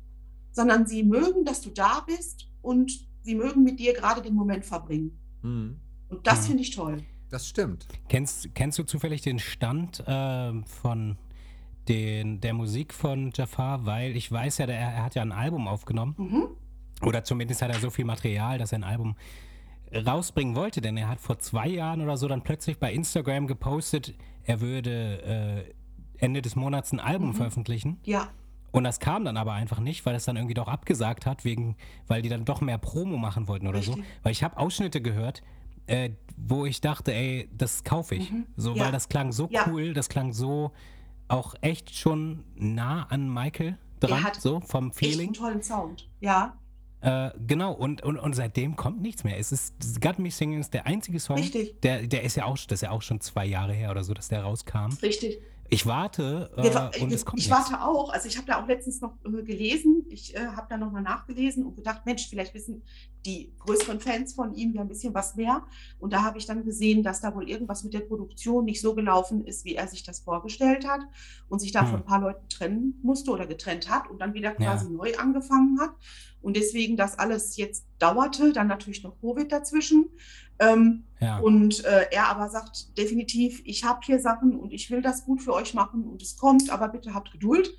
sondern sie mögen, dass du da bist und sie mögen mit dir gerade den Moment verbringen. Hm, Und das Ja. finde ich toll. Das stimmt. Kennst, kennst du zufällig den Stand ähm, von den, der Musik von Jafar? Weil ich weiß ja, der, er hat ja ein Album aufgenommen. Mhm. Oder zumindest hat er so viel Material, dass er ein Album rausbringen wollte. Denn er hat vor zwei Jahren oder so dann plötzlich bei Instagram gepostet, er würde äh, Ende des Monats ein Album Mhm. veröffentlichen. Ja, Und das kam dann aber einfach nicht, weil es dann irgendwie doch abgesagt hat, wegen, weil die dann doch mehr Promo machen wollten oder so. Richtig. Weil ich habe Ausschnitte gehört, äh, wo ich dachte, ey, das kaufe ich. Mhm. So, Ja. weil das klang so Ja. cool, das klang so auch echt schon nah an Michael dran, hat so vom echt Feeling. einen tollen Sound. Ja, Äh, genau, und, und, und seitdem kommt nichts mehr. Es ist das Got Me Singing ist der einzige Song. Richtig. Der, der ist ja auch, das ist ja auch schon zwei Jahre her oder so, dass der rauskam. richtig. Ich warte äh, und ich es kommt ich nichts. warte auch. Also ich habe da auch letztens noch äh, gelesen. Ich äh, habe da nochmal nachgelesen und gedacht, Mensch, vielleicht wissen die größeren Fans von ihm ja ein bisschen was mehr. Und da habe ich dann gesehen, dass da wohl irgendwas mit der Produktion nicht so gelaufen ist, wie er sich das vorgestellt hat und sich da Hm. von ein paar Leuten trennen musste oder getrennt hat und dann wieder Ja. quasi neu angefangen hat. Und deswegen das alles jetzt dauerte, dann natürlich noch Covid dazwischen. Ähm, Ja. und äh, er aber sagt definitiv, ich habe hier Sachen und ich will das gut für euch machen und es kommt, aber bitte habt Geduld.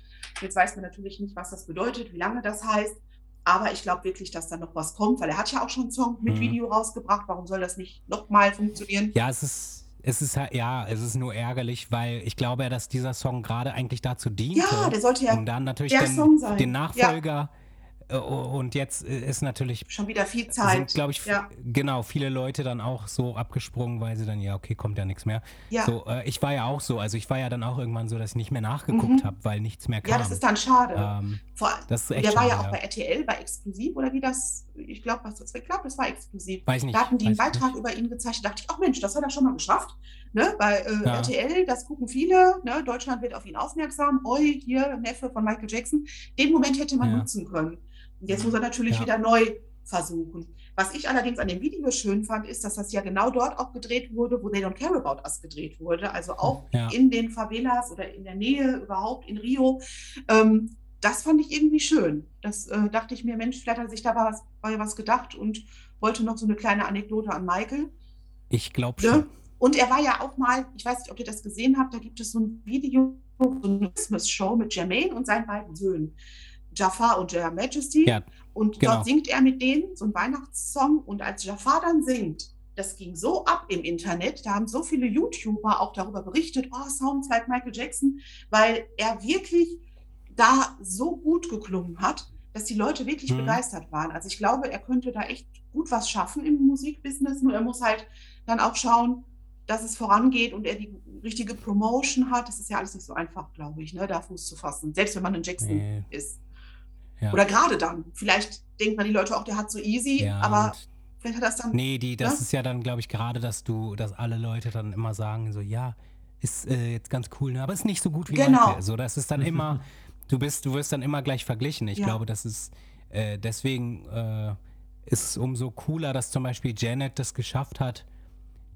Jetzt weiß man natürlich nicht, was das bedeutet, wie lange das heißt. Aber ich glaube wirklich, dass da noch was kommt, weil er hat ja auch schon einen Song mit Mhm. Video rausgebracht. Warum soll das nicht nochmal funktionieren? Ja, es ist, es ist halt, ja, es ist nur ärgerlich, weil ich glaube ja, dass dieser Song gerade eigentlich dazu diente, Ja, der sollte ja um dann natürlich der den, Song sein. den Nachfolger äh, und jetzt ist natürlich schon wieder viel Zeit. glaube ich, ja, genau, viele Leute dann auch so abgesprungen, weil sie dann, ja, okay, kommt ja nichts mehr. ja. So, äh, ich war ja auch so, also ich war ja dann auch irgendwann so, dass ich nicht mehr nachgeguckt Mhm. habe, weil nichts mehr kam. ja, das ist dann schade. ähm, Vor, das ist echt der war ja schade, auch ja. bei RTL, bei Exklusiv oder wie das, ich glaube, was das, ich glaube, das war Exklusiv. Weiß nicht. Da hatten die einen Beitrag nicht. über ihn gezeichnet. Da dachte ich, ach Mensch, das hat er schon mal geschafft. Ne? Bei äh, Ja. RTL, das gucken viele. Ne? Deutschland wird auf ihn aufmerksam. Oi, hier, Neffe von Michael Jackson. Den Moment hätte man nutzen können. Und jetzt muss er natürlich Ja. wieder neu versuchen. Was ich allerdings an dem Video schön fand, ist, dass das ja genau dort auch gedreht wurde, wo They Don't Care About Us gedreht wurde. Also auch Ja. in den Favelas oder in der Nähe überhaupt in Rio. Ähm, das fand ich irgendwie schön. Das äh, dachte ich mir, Mensch, vielleicht hat er sich dabei was, was gedacht und wollte noch so eine kleine Anekdote an Michael. Ich glaube Ne? schon. Und er war ja auch mal, ich weiß nicht, ob ihr das gesehen habt, da gibt es so ein Video, so eine Christmas-Show mit Jermaine und seinen beiden Söhnen, Jafar und Her Majesty. Ja, und genau. dort singt er mit denen so einen Weihnachtssong. Und als Jafar dann singt, das ging so ab im Internet, da haben so viele YouTuber auch darüber berichtet, oh, Sounds like Michael Jackson, weil er wirklich da so gut geklungen hat, dass die Leute wirklich Mhm. begeistert waren. Also ich glaube, er könnte da echt gut was schaffen im Musikbusiness, nur er muss halt dann auch schauen, dass es vorangeht und er die richtige Promotion hat. Das ist ja alles nicht so einfach, glaube ich, ne, da Fuß zu fassen. Selbst wenn man ein Jackson Nee. ist. Ja. Oder gerade dann. Vielleicht denkt man die Leute auch, der hat so easy, Ja, aber vielleicht hat er es dann. Nee, die, das Ja? ist ja dann, glaube ich, gerade, dass du, dass alle Leute dann immer sagen, so, ja, ist äh, jetzt ganz cool, ne, aber ist nicht so gut wie Genau. Michael. So, das ist dann immer, du bist, du wirst dann immer gleich verglichen. Ich Ja. glaube, das ist, äh, deswegen äh, ist es umso cooler, dass zum Beispiel Janet das geschafft hat,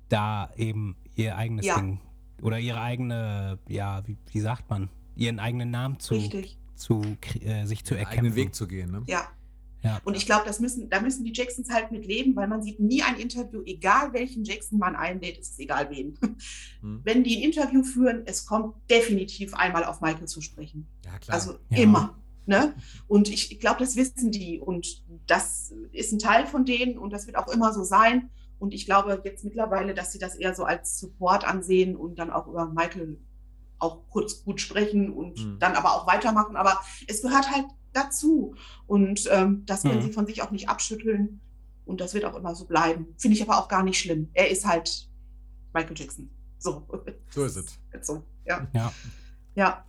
da eben ihr eigenes Ja. Ding oder ihre eigene, ja, wie, wie sagt man, ihren eigenen Namen zu, Richtig. Zu äh, sich zu Den erkämpfen. eigenen Weg zu gehen. Ne? Ja. Ja. Und ich glaube, das müssen, da müssen die Jacksons halt mit leben, weil man sieht nie ein Interview, egal welchen Jackson man einlädt, es ist egal wen. Hm. Wenn die ein Interview führen, es kommt definitiv einmal auf Michael zu sprechen. Ja, klar. Also Ja. immer. Ne? Und ich, ich glaube, das wissen die. Und das ist ein Teil von denen und das wird auch immer so sein. Und ich glaube jetzt mittlerweile, dass sie das eher so als Support ansehen und dann auch über Michael auch kurz gut sprechen und Mhm. dann aber auch weitermachen. Aber es gehört halt dazu. Und ähm, das können Mhm. sie von sich auch nicht abschütteln. Und das wird auch immer so bleiben. Finde ich aber auch gar nicht schlimm. Er ist halt Michael Jackson. So. so ist es. So. Ja. Ja. Ja.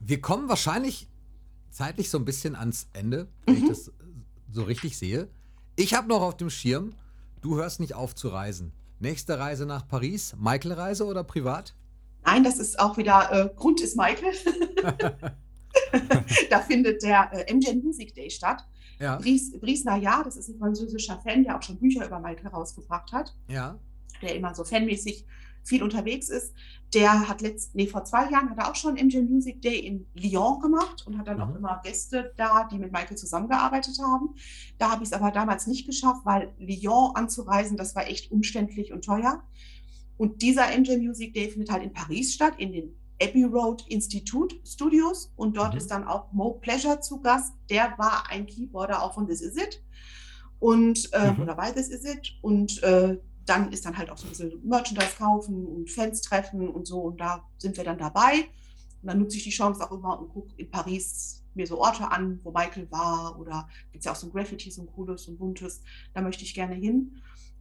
Wir kommen wahrscheinlich zeitlich so ein bisschen ans Ende, wenn ich Mhm. das so richtig sehe. Ich habe noch auf dem Schirm, du hörst nicht auf zu reisen. Nächste Reise nach Paris, Michael-Reise oder privat? Nein, das ist auch wieder, äh, Grund ist Michael. da findet der äh, MJ Music Day statt. Ja. Brice Nayar, das ist ein französischer Fan, der auch schon Bücher über Michael rausgebracht hat, Ja. der immer so fanmäßig viel unterwegs ist. Der hat letzt, nee, vor zwei Jahren hat er auch schon MJ Music Day in Lyon gemacht und hat dann auch Mhm. immer Gäste da, die mit Michael zusammengearbeitet haben. Da habe ich es aber damals nicht geschafft, weil Lyon anzureisen, das war echt umständlich und teuer. Und dieser MJ Music Day findet halt in Paris statt, in den Abbey Road Institute Studios. Und dort Mhm. ist dann auch Mo Pleasure zu Gast. Der war ein Keyboarder auch von This Is It. Und, äh, Mhm. oder bei This Is It. Und äh, dann ist dann halt auch so ein bisschen Merchandise kaufen und Fans treffen und so. Und da sind wir dann dabei. Und dann nutze ich die Chance auch immer und gucke in Paris mir so Orte an, wo Michael war. Oder gibt es ja auch so ein Graffiti, so ein cooles und buntes. Da möchte ich gerne hin.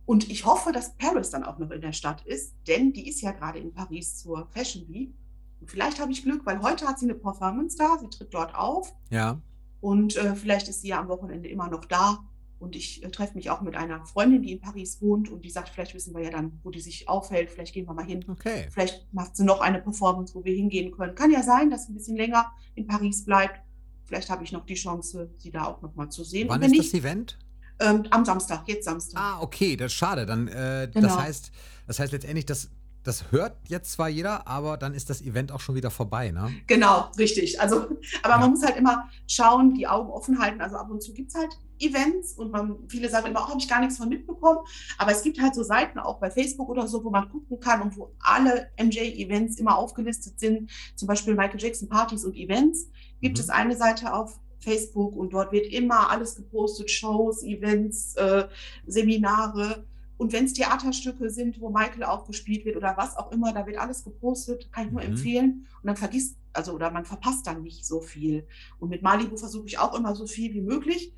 Und ich hoffe, dass Paris dann auch noch in der Stadt ist, denn die ist ja gerade in Paris zur Fashion Week. Und vielleicht habe ich Glück, weil heute hat sie eine Performance da, sie tritt dort auf Ja. und äh, vielleicht ist sie ja am Wochenende immer noch da. Und ich äh, treffe mich auch mit einer Freundin, die in Paris wohnt und die sagt, vielleicht wissen wir ja dann, wo die sich aufhält, vielleicht gehen wir mal hin. Okay. Vielleicht macht sie noch eine Performance, wo wir hingehen können. Kann ja sein, dass sie ein bisschen länger in Paris bleibt. Vielleicht habe ich noch die Chance, sie da auch noch mal zu sehen. Wann ist nicht, das Event? Ähm, am Samstag, jetzt Samstag. Ah, okay, das ist schade. Dann, äh, das Genau. heißt, das heißt letztendlich, das, das hört jetzt zwar jeder, aber dann ist das Event auch schon wieder vorbei, ne? Genau, richtig. Also, aber Ja. man muss halt immer schauen, die Augen offen halten. Also ab und zu gibt es halt Events und man, viele sagen immer, auch habe ich gar nichts von mitbekommen. Aber es gibt halt so Seiten auch bei Facebook oder so, wo man gucken kann und wo alle MJ-Events immer aufgelistet sind. Zum Beispiel Michael Jackson Partys und Events. Gibt Mhm. es eine Seite auf Facebook und dort wird immer alles gepostet, Shows, Events, äh, Seminare. Und wenn es Theaterstücke sind, wo Michael aufgespielt wird oder was auch immer, da wird alles gepostet, kann ich nur Mhm. empfehlen. Und dann vergisst, also oder man verpasst dann nicht so viel. Und mit Malibu versuche ich auch immer so viel wie möglich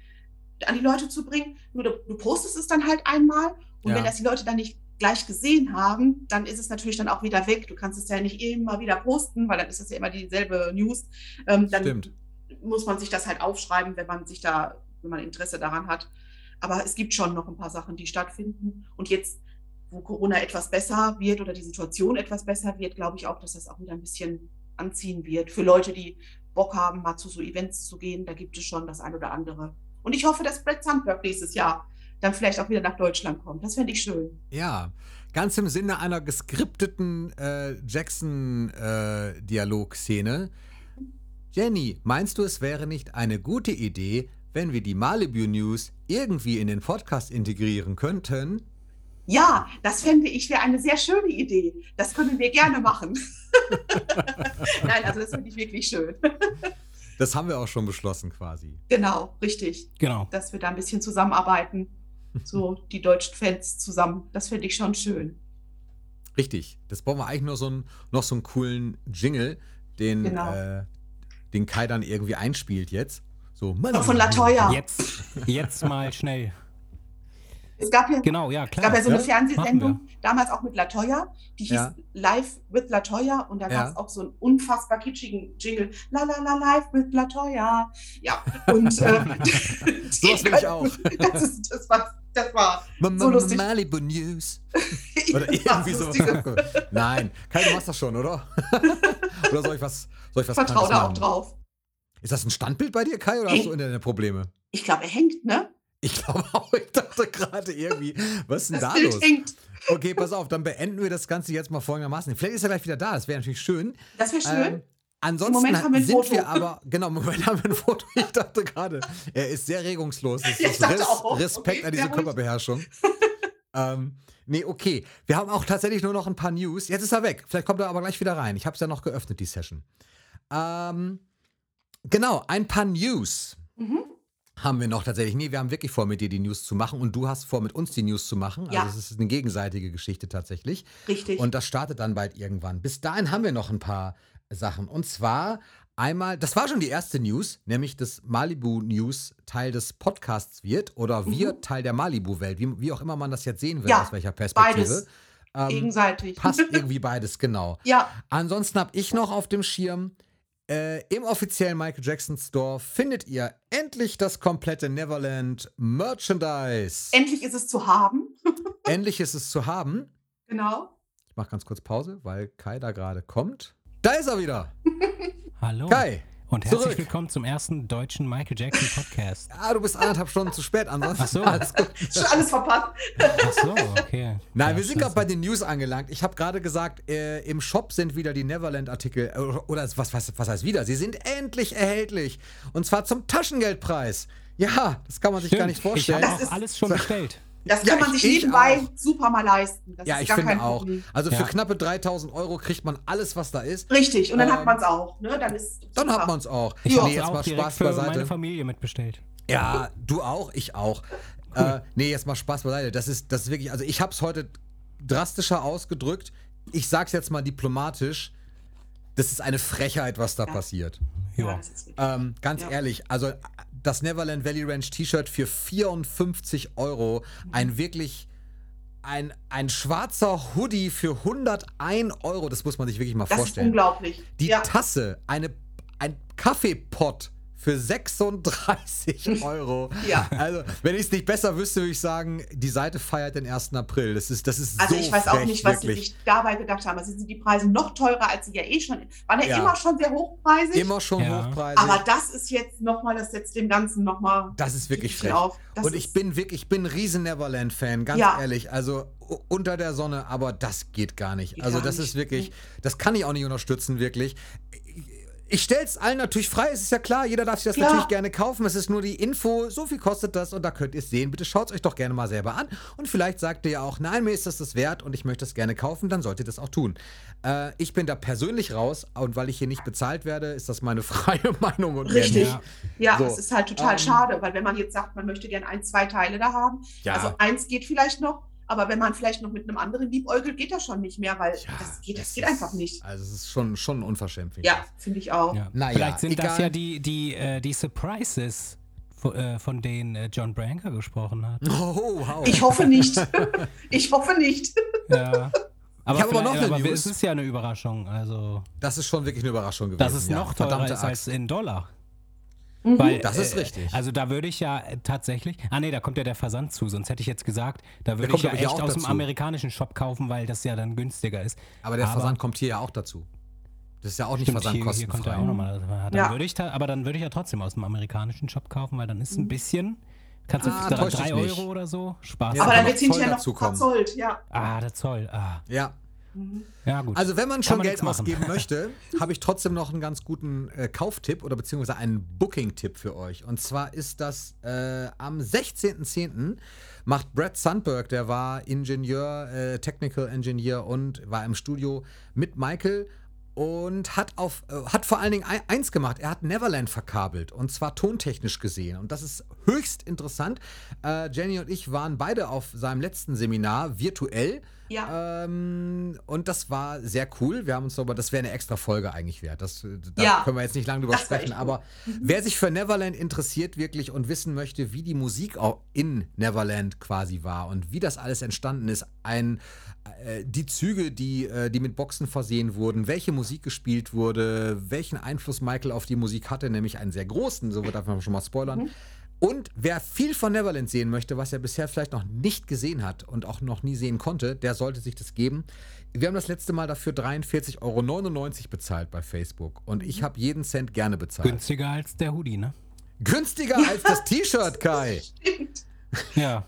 an die Leute zu bringen. Nur du, du postest es dann halt einmal und Ja. wenn das die Leute dann nicht gleich gesehen haben, dann ist es natürlich dann auch wieder weg. Du kannst es ja nicht immer wieder posten, weil dann ist das ja immer dieselbe News. Ähm, dann Stimmt. Muss man sich das halt aufschreiben, wenn man sich da, wenn man Interesse daran hat. Aber es gibt schon noch ein paar Sachen, die stattfinden. Und jetzt, wo Corona etwas besser wird oder die Situation etwas besser wird, glaube ich auch, dass das auch wieder ein bisschen anziehen wird. Für Leute, die Bock haben, mal zu so Events zu gehen, da gibt es schon das ein oder andere. Und ich hoffe, dass Brett Sandberg nächstes Jahr dann vielleicht auch wieder nach Deutschland kommt. Das fände ich schön. Ja, ganz im Sinne einer geskripteten äh, Jackson-Dialogszene. Jenny, meinst du, es wäre nicht eine gute Idee, wenn wir die Malibu News irgendwie in den Podcast integrieren könnten? Ja, das fände ich wäre eine sehr schöne Idee. Das können wir gerne machen. Nein, also das finde ich wirklich schön. Das haben wir auch schon beschlossen quasi. Genau, richtig. Genau. Dass wir da ein bisschen zusammenarbeiten. So die deutschen Fans zusammen. Das finde ich schon schön. Richtig. Das brauchen wir eigentlich nur so einen, noch so einen coolen Jingle, den, Genau. äh, den Kai dann irgendwie einspielt jetzt. So, Auch von Latoya. Jetzt, jetzt mal schnell. Es gab ja, Genau, ja, es klar. gab ja so eine Ja, Fernsehsendung, damals auch mit Latoya, die hieß Ja. Live with Latoya und da Ja. gab es auch so einen unfassbar kitschigen Jingle. La la la live with Latoya. Ja, und äh, Sowas will ich auch. Das, ist, das, war, das war so lustig. Malibu News. Oder irgendwie so. Nein, Kai, du machst das schon, oder? oder soll ich was, soll ich was Vertraue Krankes da auch drauf. Ist das ein Standbild bei dir, Kai, oder hast du Internetprobleme? Ich glaube, er hängt, ne? Ich glaube auch, ich dachte gerade irgendwie, was ist denn Das da Bild los? hängt. Okay, pass auf, dann beenden wir das Ganze jetzt mal folgendermaßen. Vielleicht ist er gleich wieder da, das wäre natürlich schön. Das wäre schön. Ähm, ansonsten Moment haben wir ein sind Foto. wir aber, genau, im Moment haben wir ein Foto. Ich dachte gerade, er ist sehr regungslos. Das ist Res auch. Respekt Okay, an diese. Körperbeherrschung. ähm, nee, okay. Wir haben auch tatsächlich nur noch ein paar News. Jetzt ist er weg. Vielleicht kommt er aber gleich wieder rein. Ich habe es ja noch geöffnet, die Session. Ähm, genau, ein paar News Mhm. haben wir noch tatsächlich. Nee, wir haben wirklich vor, mit dir die News zu machen und du hast vor, mit uns die News zu machen. Ja. Also es ist eine gegenseitige Geschichte tatsächlich. Richtig. Und das startet dann bald irgendwann. Bis dahin haben wir noch ein paar Sachen. Und zwar einmal, das war schon die erste News, nämlich das Malibu News Teil des Podcasts wird oder wir Teil der Malibu-Welt, wie, wie auch immer man das jetzt sehen will, Mhm. Ja, aus welcher Perspektive. beides. Ähm, Gegenseitig. passt irgendwie beides, genau. ja, Ansonsten habe ich noch auf dem Schirm, Äh, Im offiziellen Michael Jackson Store findet ihr endlich das komplette Neverland Merchandise. Endlich ist es zu haben. endlich ist es zu haben. Genau. Ich mache ganz kurz Pause, weil Kai da gerade kommt. Da ist er wieder. Hallo. Kai. Und herzlich zurück. willkommen zum ersten deutschen Michael Jackson Podcast. Ah, du bist anderthalb Stunden zu spät, ansonsten Ach so. alles gut. Schon alles verpasst. Ach so, okay. Nein, Ja, wir sind gerade bei den News angelangt. Ich habe gerade gesagt, äh, im Shop sind wieder die Neverland-Artikel, äh, oder was, was, was heißt wieder? Sie sind endlich erhältlich. Und zwar zum Taschengeldpreis. Ja, das kann man sich gar nicht Ich vorstellen. habe Das auch ist- alles schon bestellt. Das Ja, kann man ich- sich ich nebenbei auch. super mal leisten. Das ja, ist ich gar finde kein auch. Problem. Also für Ja. knappe 3000 Euro kriegt man alles, was da ist. Richtig, und dann Ähm, hat man es auch. Ne? Dann, ist Dann super. hat man es auch. Ich Ja. habe nee, jetzt auch mal Spaß für meine beiseite. Familie mitbestellt. Ja, du auch, ich auch. Äh, nee, jetzt mal Spaß beiseite. Das ist, das ist wirklich, also ich habe es heute drastischer ausgedrückt. Ich sag's jetzt mal diplomatisch. Das ist eine Frechheit, was da Ja. passiert. Ja, Ja. Ähm, ganz Ja. ehrlich, also das Neverland Valley Ranch T-Shirt für 54 Euro, ein wirklich ein, ein schwarzer Hoodie für 101 Euro, das muss man sich wirklich mal das ist vorstellen. unglaublich. Die ja. Tasse, eine, ein Kaffeepott für 36 Euro. Ja. Also, wenn ich es nicht besser wüsste, würde ich sagen, die Seite feiert den 1. April. Das ist, das ist Also so ich weiß auch nicht, was sie wirklich. sich dabei gedacht haben. Also sind die Preise noch teurer, als sie ja eh schon waren. Ja, Ja. immer schon sehr hochpreisig. Immer schon Ja. hochpreisig. aber das ist jetzt nochmal, das setzt dem Ganzen nochmal. Das ist wirklich frech. Und ich bin wirklich, ich bin ein riesen Neverland-Fan, ganz Ja. ehrlich. Also unter der Sonne, aber das geht gar nicht. Geht also gar das nicht. ist wirklich, das kann ich auch nicht unterstützen, wirklich. Ich stelle es allen natürlich frei, es ist ja klar, jeder darf sich das Klar. natürlich gerne kaufen. Es ist nur die Info, so viel kostet das und da könnt ihr es sehen. Bitte schaut es euch doch gerne mal selber an. Und vielleicht sagt ihr ja auch, nein, mir ist das das wert und ich möchte es gerne kaufen, dann solltet ihr das auch tun. Äh, ich bin da persönlich raus und weil ich hier nicht bezahlt werde, ist das meine freie Meinung und Richtig. nicht. Ja, So, es ist halt total ähm, schade, weil wenn man jetzt sagt, man möchte gerne ein, zwei Teile da haben, Ja. also eins geht vielleicht noch, aber wenn man vielleicht noch mit einem anderen liebäugelt, geht das schon nicht mehr, weil Ja, das geht, das das geht ist- einfach nicht. Also es ist schon, schon unverschämt. finde ich. Ja, finde ich auch. Ja. Naja, Vielleicht sind das egal. ja die, die, äh, die Surprises, von, äh, von denen äh, John Branca gesprochen hat. Oh, wow. Ich hoffe nicht. ich hoffe nicht. Ja. Aber, Ich aber noch eine aber News. es ist ja eine Überraschung. Also, Das ist schon wirklich eine Überraschung gewesen. dass es ja. noch teurer Verdammte ist als Axt. in Dollar. Mhm. Weil, Das ist äh, richtig. Also da würde ich ja äh, tatsächlich. Ah nee, da kommt ja der Versand zu, sonst hätte ich jetzt gesagt, da würde ich ja aber hier echt auch aus dem amerikanischen Shop kaufen, weil das ja dann günstiger ist. Aber der Versand kommt hier ja auch dazu. Das ist ja auch nicht Stimmt, hier, hier kommt er versandkostenfrei. auch nochmal. Dann Ja. würde ich da, aber dann würde ich ja trotzdem aus dem amerikanischen Shop kaufen, weil dann ist ein bisschen. Kannst du Ah, drei, nicht. Euro oder so? Spaß. Ja, aber dann wird es hinterher Zoll noch verzollt, ja. Ah, der Zoll. Ah, Ja. Ja, gut. Also wenn man schon man Geld ausgeben möchte, habe ich trotzdem noch einen ganz guten äh, Kauftipp oder beziehungsweise einen Booking-Tipp für euch. Und zwar ist das äh, am 16.10. macht Brad Sandberg, der war Ingenieur, äh, Technical Engineer und war im Studio mit Michael und hat auf äh, hat vor allen Dingen ei- eins gemacht. Er hat Neverland verkabelt und zwar tontechnisch gesehen und das ist höchst interessant. Äh, Jenny und ich waren beide auf seinem letzten Seminar virtuell. Ja. Ähm, und das war sehr cool. Wir haben uns aber, das wäre eine extra Folge eigentlich wert. Das, äh, da Ja. können wir jetzt nicht lange drüber Das sprechen. Aber wer sich für Neverland interessiert wirklich und wissen möchte, wie die Musik auch in Neverland quasi war und wie das alles entstanden ist, ein, die Züge, die, äh, die mit Boxen versehen wurden, welche Musik gespielt wurde, welchen Einfluss Michael auf die Musik hatte, nämlich einen sehr großen, so darf man schon mal spoilern. Und wer viel von Neverland sehen möchte, was er bisher vielleicht noch nicht gesehen hat und auch noch nie sehen konnte, der sollte sich das geben. Wir haben das letzte Mal dafür 43,99 Euro bezahlt bei Facebook. Und ich habe jeden Cent gerne bezahlt. Günstiger als der Hoodie, ne? Günstiger als das T-Shirt, Kai. Stimmt. Ja.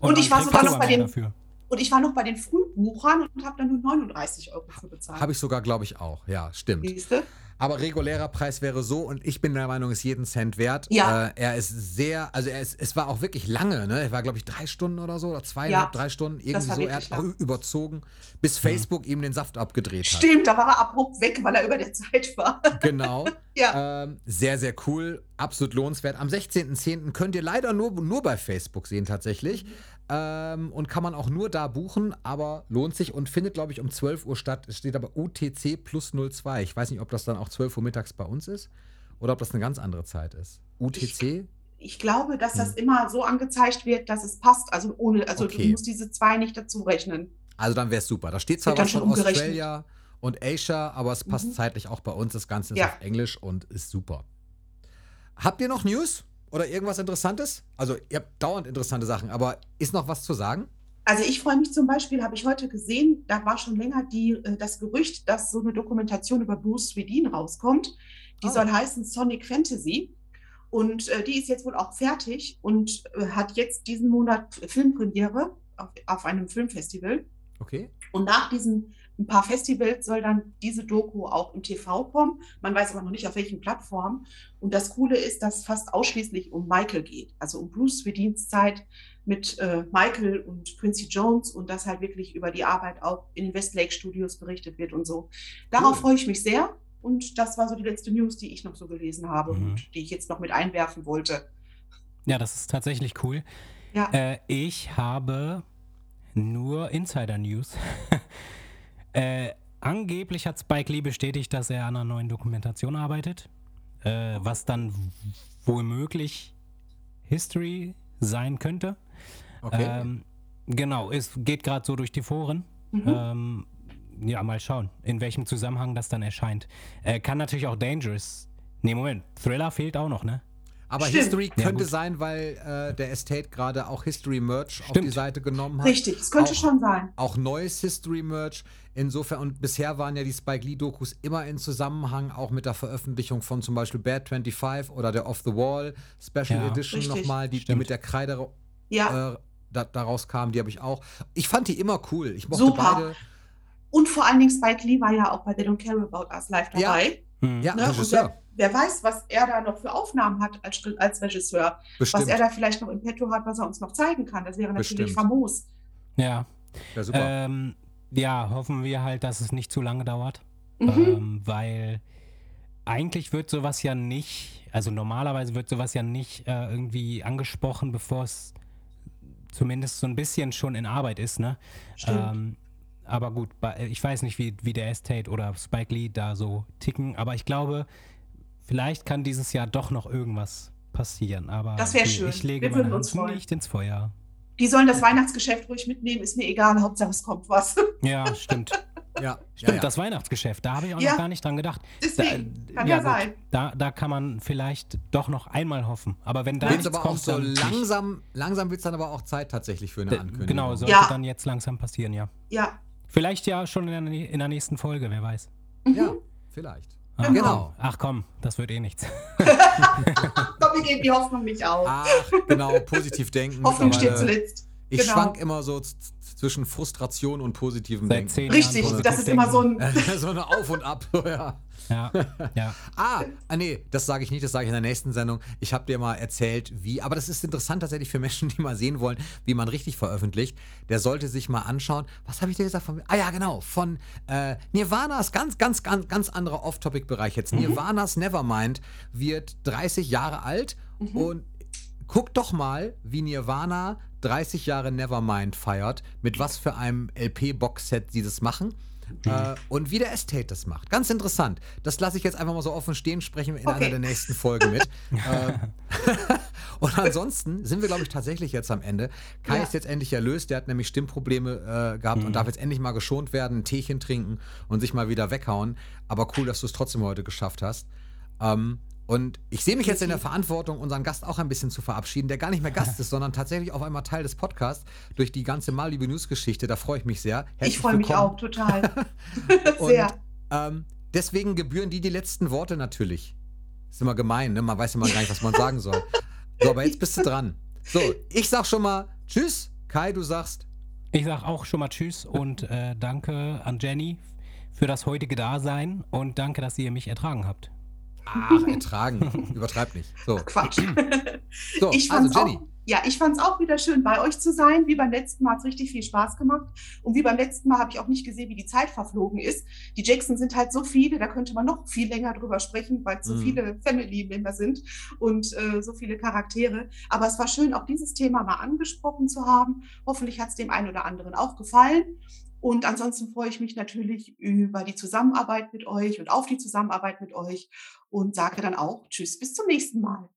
Und ich man war sogar noch bei den- Dafür. Und ich war noch bei den Frühbuchern und habe dann nur 39 Euro für bezahlt. Habe ich sogar, glaube ich, auch. Ja, stimmt. Siehste? Aber regulärer Preis wäre so und ich bin der Meinung, ist jeden Cent wert. Ja. Äh, er ist sehr, also er ist, es war auch wirklich lange, ne? Er war, glaube ich, drei Stunden oder so oder zweieinhalb, Ja. drei Stunden. Irgendwie so. Er hat auch lang. überzogen, bis Facebook ihm den Saft abgedreht hat. Stimmt, da war er abrupt weg, weil er über der Zeit war. Genau. Ja. Ähm, sehr, sehr cool. Absolut lohnenswert. Am 16.10. könnt ihr leider nur, nur bei Facebook sehen, tatsächlich. Ähm, und kann man auch nur da buchen, aber lohnt sich und findet, glaube ich, um 12 Uhr statt. Es steht aber UTC plus 02. Ich weiß nicht, ob das dann auch 12 Uhr mittags bei uns ist oder ob das eine ganz andere Zeit ist. UTC? Ich glaube, dass das Hm. immer so angezeigt wird, dass es passt. Also ohne, also Okay. du musst diese zwei nicht dazu rechnen. Also dann wäre es super. Da steht zwar was von. Australia und Asia, aber es passt Mhm. zeitlich auch bei uns. Das Ganze ist Ja. auf Englisch und ist super. Habt ihr noch News oder irgendwas Interessantes? Also, ihr habt dauernd interessante Sachen, aber ist noch was zu sagen? Also ich freue mich zum Beispiel, habe ich heute gesehen, da war schon länger die, äh, das Gerücht, dass so eine Dokumentation über Bruce Swedin rauskommt. Die Oh. soll heißen Sonic Fantasy. Und äh, die ist jetzt wohl auch fertig und äh, hat jetzt diesen Monat Filmpremiere auf, auf einem Filmfestival. Okay. Und nach diesen ein paar Festivals soll dann diese Doku auch im TV kommen. Man weiß aber noch nicht, auf welchen Plattformen. Und das Coole ist, dass es fast ausschließlich um Michael geht. Also um Bruce Swedins Zeit mit äh, Michael und Quincy Jones und dass halt wirklich über die Arbeit auch in den Westlake Studios berichtet wird und so. Darauf Cool. freue ich mich sehr. Und das war so die letzte News, die ich noch so gelesen habe Mhm. und die ich jetzt noch mit einwerfen wollte. Ja, das ist tatsächlich cool. Ja. Äh, ich habe nur Insider-News. äh, angeblich hat Spike Lee bestätigt, dass er an einer neuen Dokumentation arbeitet, äh, was dann womöglich History sein könnte. Okay. Ähm, genau, es geht gerade so durch die Foren. Mhm. Ähm, ja, mal schauen, in welchem Zusammenhang das dann erscheint. Äh, kann natürlich auch Dangerous. Nee, Moment, Thriller fehlt auch noch, ne? Aber stimmt. History Ja, könnte gut. sein, weil äh, der Estate gerade auch History Merch auf Stimmt. die Seite genommen hat. Richtig, es könnte Auch- schon sein. Auch neues History Merch. Insofern, und bisher waren ja die Spike Lee-Dokus immer in Zusammenhang, auch mit der Veröffentlichung von zum Beispiel Bad 25 oder der Off the Wall Special Ja. Edition nochmal, die, die mit der Kreide Ja. äh, da, daraus kamen, die habe ich auch. Ich fand die immer cool. Ich mochte Super. beide. Und vor allen Dingen Spike Lee war ja auch bei They Don't Care About Us live Ja. dabei. Hm. Ja, Ne? Regisseur. Wer, weiß, was er da noch für Aufnahmen hat als, als Regisseur, Bestimmt. was er da vielleicht noch im Petto hat, was er uns noch zeigen kann. Das wäre natürlich Bestimmt. famos. Ja. ja, super. Ähm, ja, hoffen wir halt, dass es nicht zu lange dauert. Mhm. Ähm, weil eigentlich wird sowas ja nicht, also normalerweise wird sowas ja nicht äh, irgendwie angesprochen, bevor es zumindest so ein bisschen schon in Arbeit ist, ne? Stimmt. Ähm, aber gut, ich weiß nicht, wie, wie der Estate oder Spike Lee da so ticken, aber ich glaube, vielleicht kann dieses Jahr doch noch irgendwas passieren. Aber Das okay, schön. ich lege Wir meine würden uns Hand nicht ins Feuer. Die sollen das Weihnachtsgeschäft ruhig mitnehmen, ist mir egal, Hauptsache es kommt was. Ja, stimmt. ja, Stimmt, ja, ja. das Weihnachtsgeschäft, da habe ich auch Ja. noch gar nicht dran gedacht. Deswegen, Da- kann ja, gut, sein. Da, da kann man vielleicht doch noch einmal hoffen. Aber wenn da Wird's nichts aber auch kommt, so dann nicht. langsam, langsam wird es dann aber auch Zeit tatsächlich für eine D- Ankündigung. Genau, sollte Ja. dann jetzt langsam passieren, ja. Ja. Vielleicht ja schon in der, in der nächsten Folge, wer weiß. Mhm. Ja, vielleicht. Ah, Genau. Ach komm, das wird eh nichts. Komm, wir geben die Hoffnung nicht auf. Ach, genau, positiv denken. Hoffnung steht zuletzt. Ich genau. schwank immer so zwischen Frustration und positivem Seit Denken. zehn Richtig, Jahren das ist immer so ein. so eine Auf und Ab. ja. Ja, ja. Ah, ah, nee, das sage ich nicht, das sage ich in der nächsten Sendung. Ich habe dir mal erzählt, wie, aber das ist interessant tatsächlich für Menschen, die mal sehen wollen, wie man richtig veröffentlicht. Der sollte sich mal anschauen. Was habe ich dir gesagt? Von, ah ja, genau, von äh, Nirvanas, ganz, ganz, ganz, ganz anderer Off-Topic-Bereich jetzt. Nirvanas Nevermind wird 30 Jahre alt Mhm. und guck doch mal, wie Nirvana 30 Jahre Nevermind feiert, mit was für einem LP-Box-Set sie das machen. Äh, und wie der Estate das macht. Ganz interessant. Das lasse ich jetzt einfach mal so offen stehen, sprechen wir in Okay. einer der nächsten Folgen mit. äh, und ansonsten sind wir, glaube ich, tatsächlich jetzt am Ende. Kai Ja. ist jetzt endlich erlöst. Der hat nämlich Stimmprobleme äh, gehabt und darf jetzt endlich mal geschont werden, ein Teechen trinken und sich mal wieder weghauen. Aber cool, dass du es trotzdem heute geschafft hast. Ähm, und ich sehe mich jetzt in der Verantwortung, unseren Gast auch ein bisschen zu verabschieden, der gar nicht mehr Gast ist, sondern tatsächlich auf einmal Teil des Podcasts durch die ganze Malibu News Geschichte. Da freue ich mich sehr. Ich Herzlich freue mich auch total. Und Sehr. ähm, deswegen gebühren die die letzten Worte natürlich. Ist immer gemein, ne? Man weiß immer gar nicht, was man sagen soll. So, aber jetzt bist du dran. So, ich sag schon mal Tschüss. Kai, du sagst. Ich sage auch schon mal Tschüss und äh, danke an Jenny für das heutige Dasein und danke, dass ihr mich ertragen habt. Ach, ertragen. Übertreib nicht. So, Quatsch. so ich also fand's Jenny. auch, ja, ich fand es auch wieder schön, bei euch zu sein. Wie beim letzten Mal hat es richtig viel Spaß gemacht. Und wie beim letzten Mal habe ich auch nicht gesehen, wie die Zeit verflogen ist. Die Jackson sind halt so viele, da könnte man noch viel länger drüber sprechen, weil es so Mhm. viele Family-Member sind und äh, so viele Charaktere. Aber es war schön, auch dieses Thema mal angesprochen zu haben. Hoffentlich hat es dem einen oder anderen auch gefallen. Und ansonsten freue ich mich natürlich über die Zusammenarbeit mit euch und auf die Zusammenarbeit mit euch und sage dann auch Tschüss, bis zum nächsten Mal.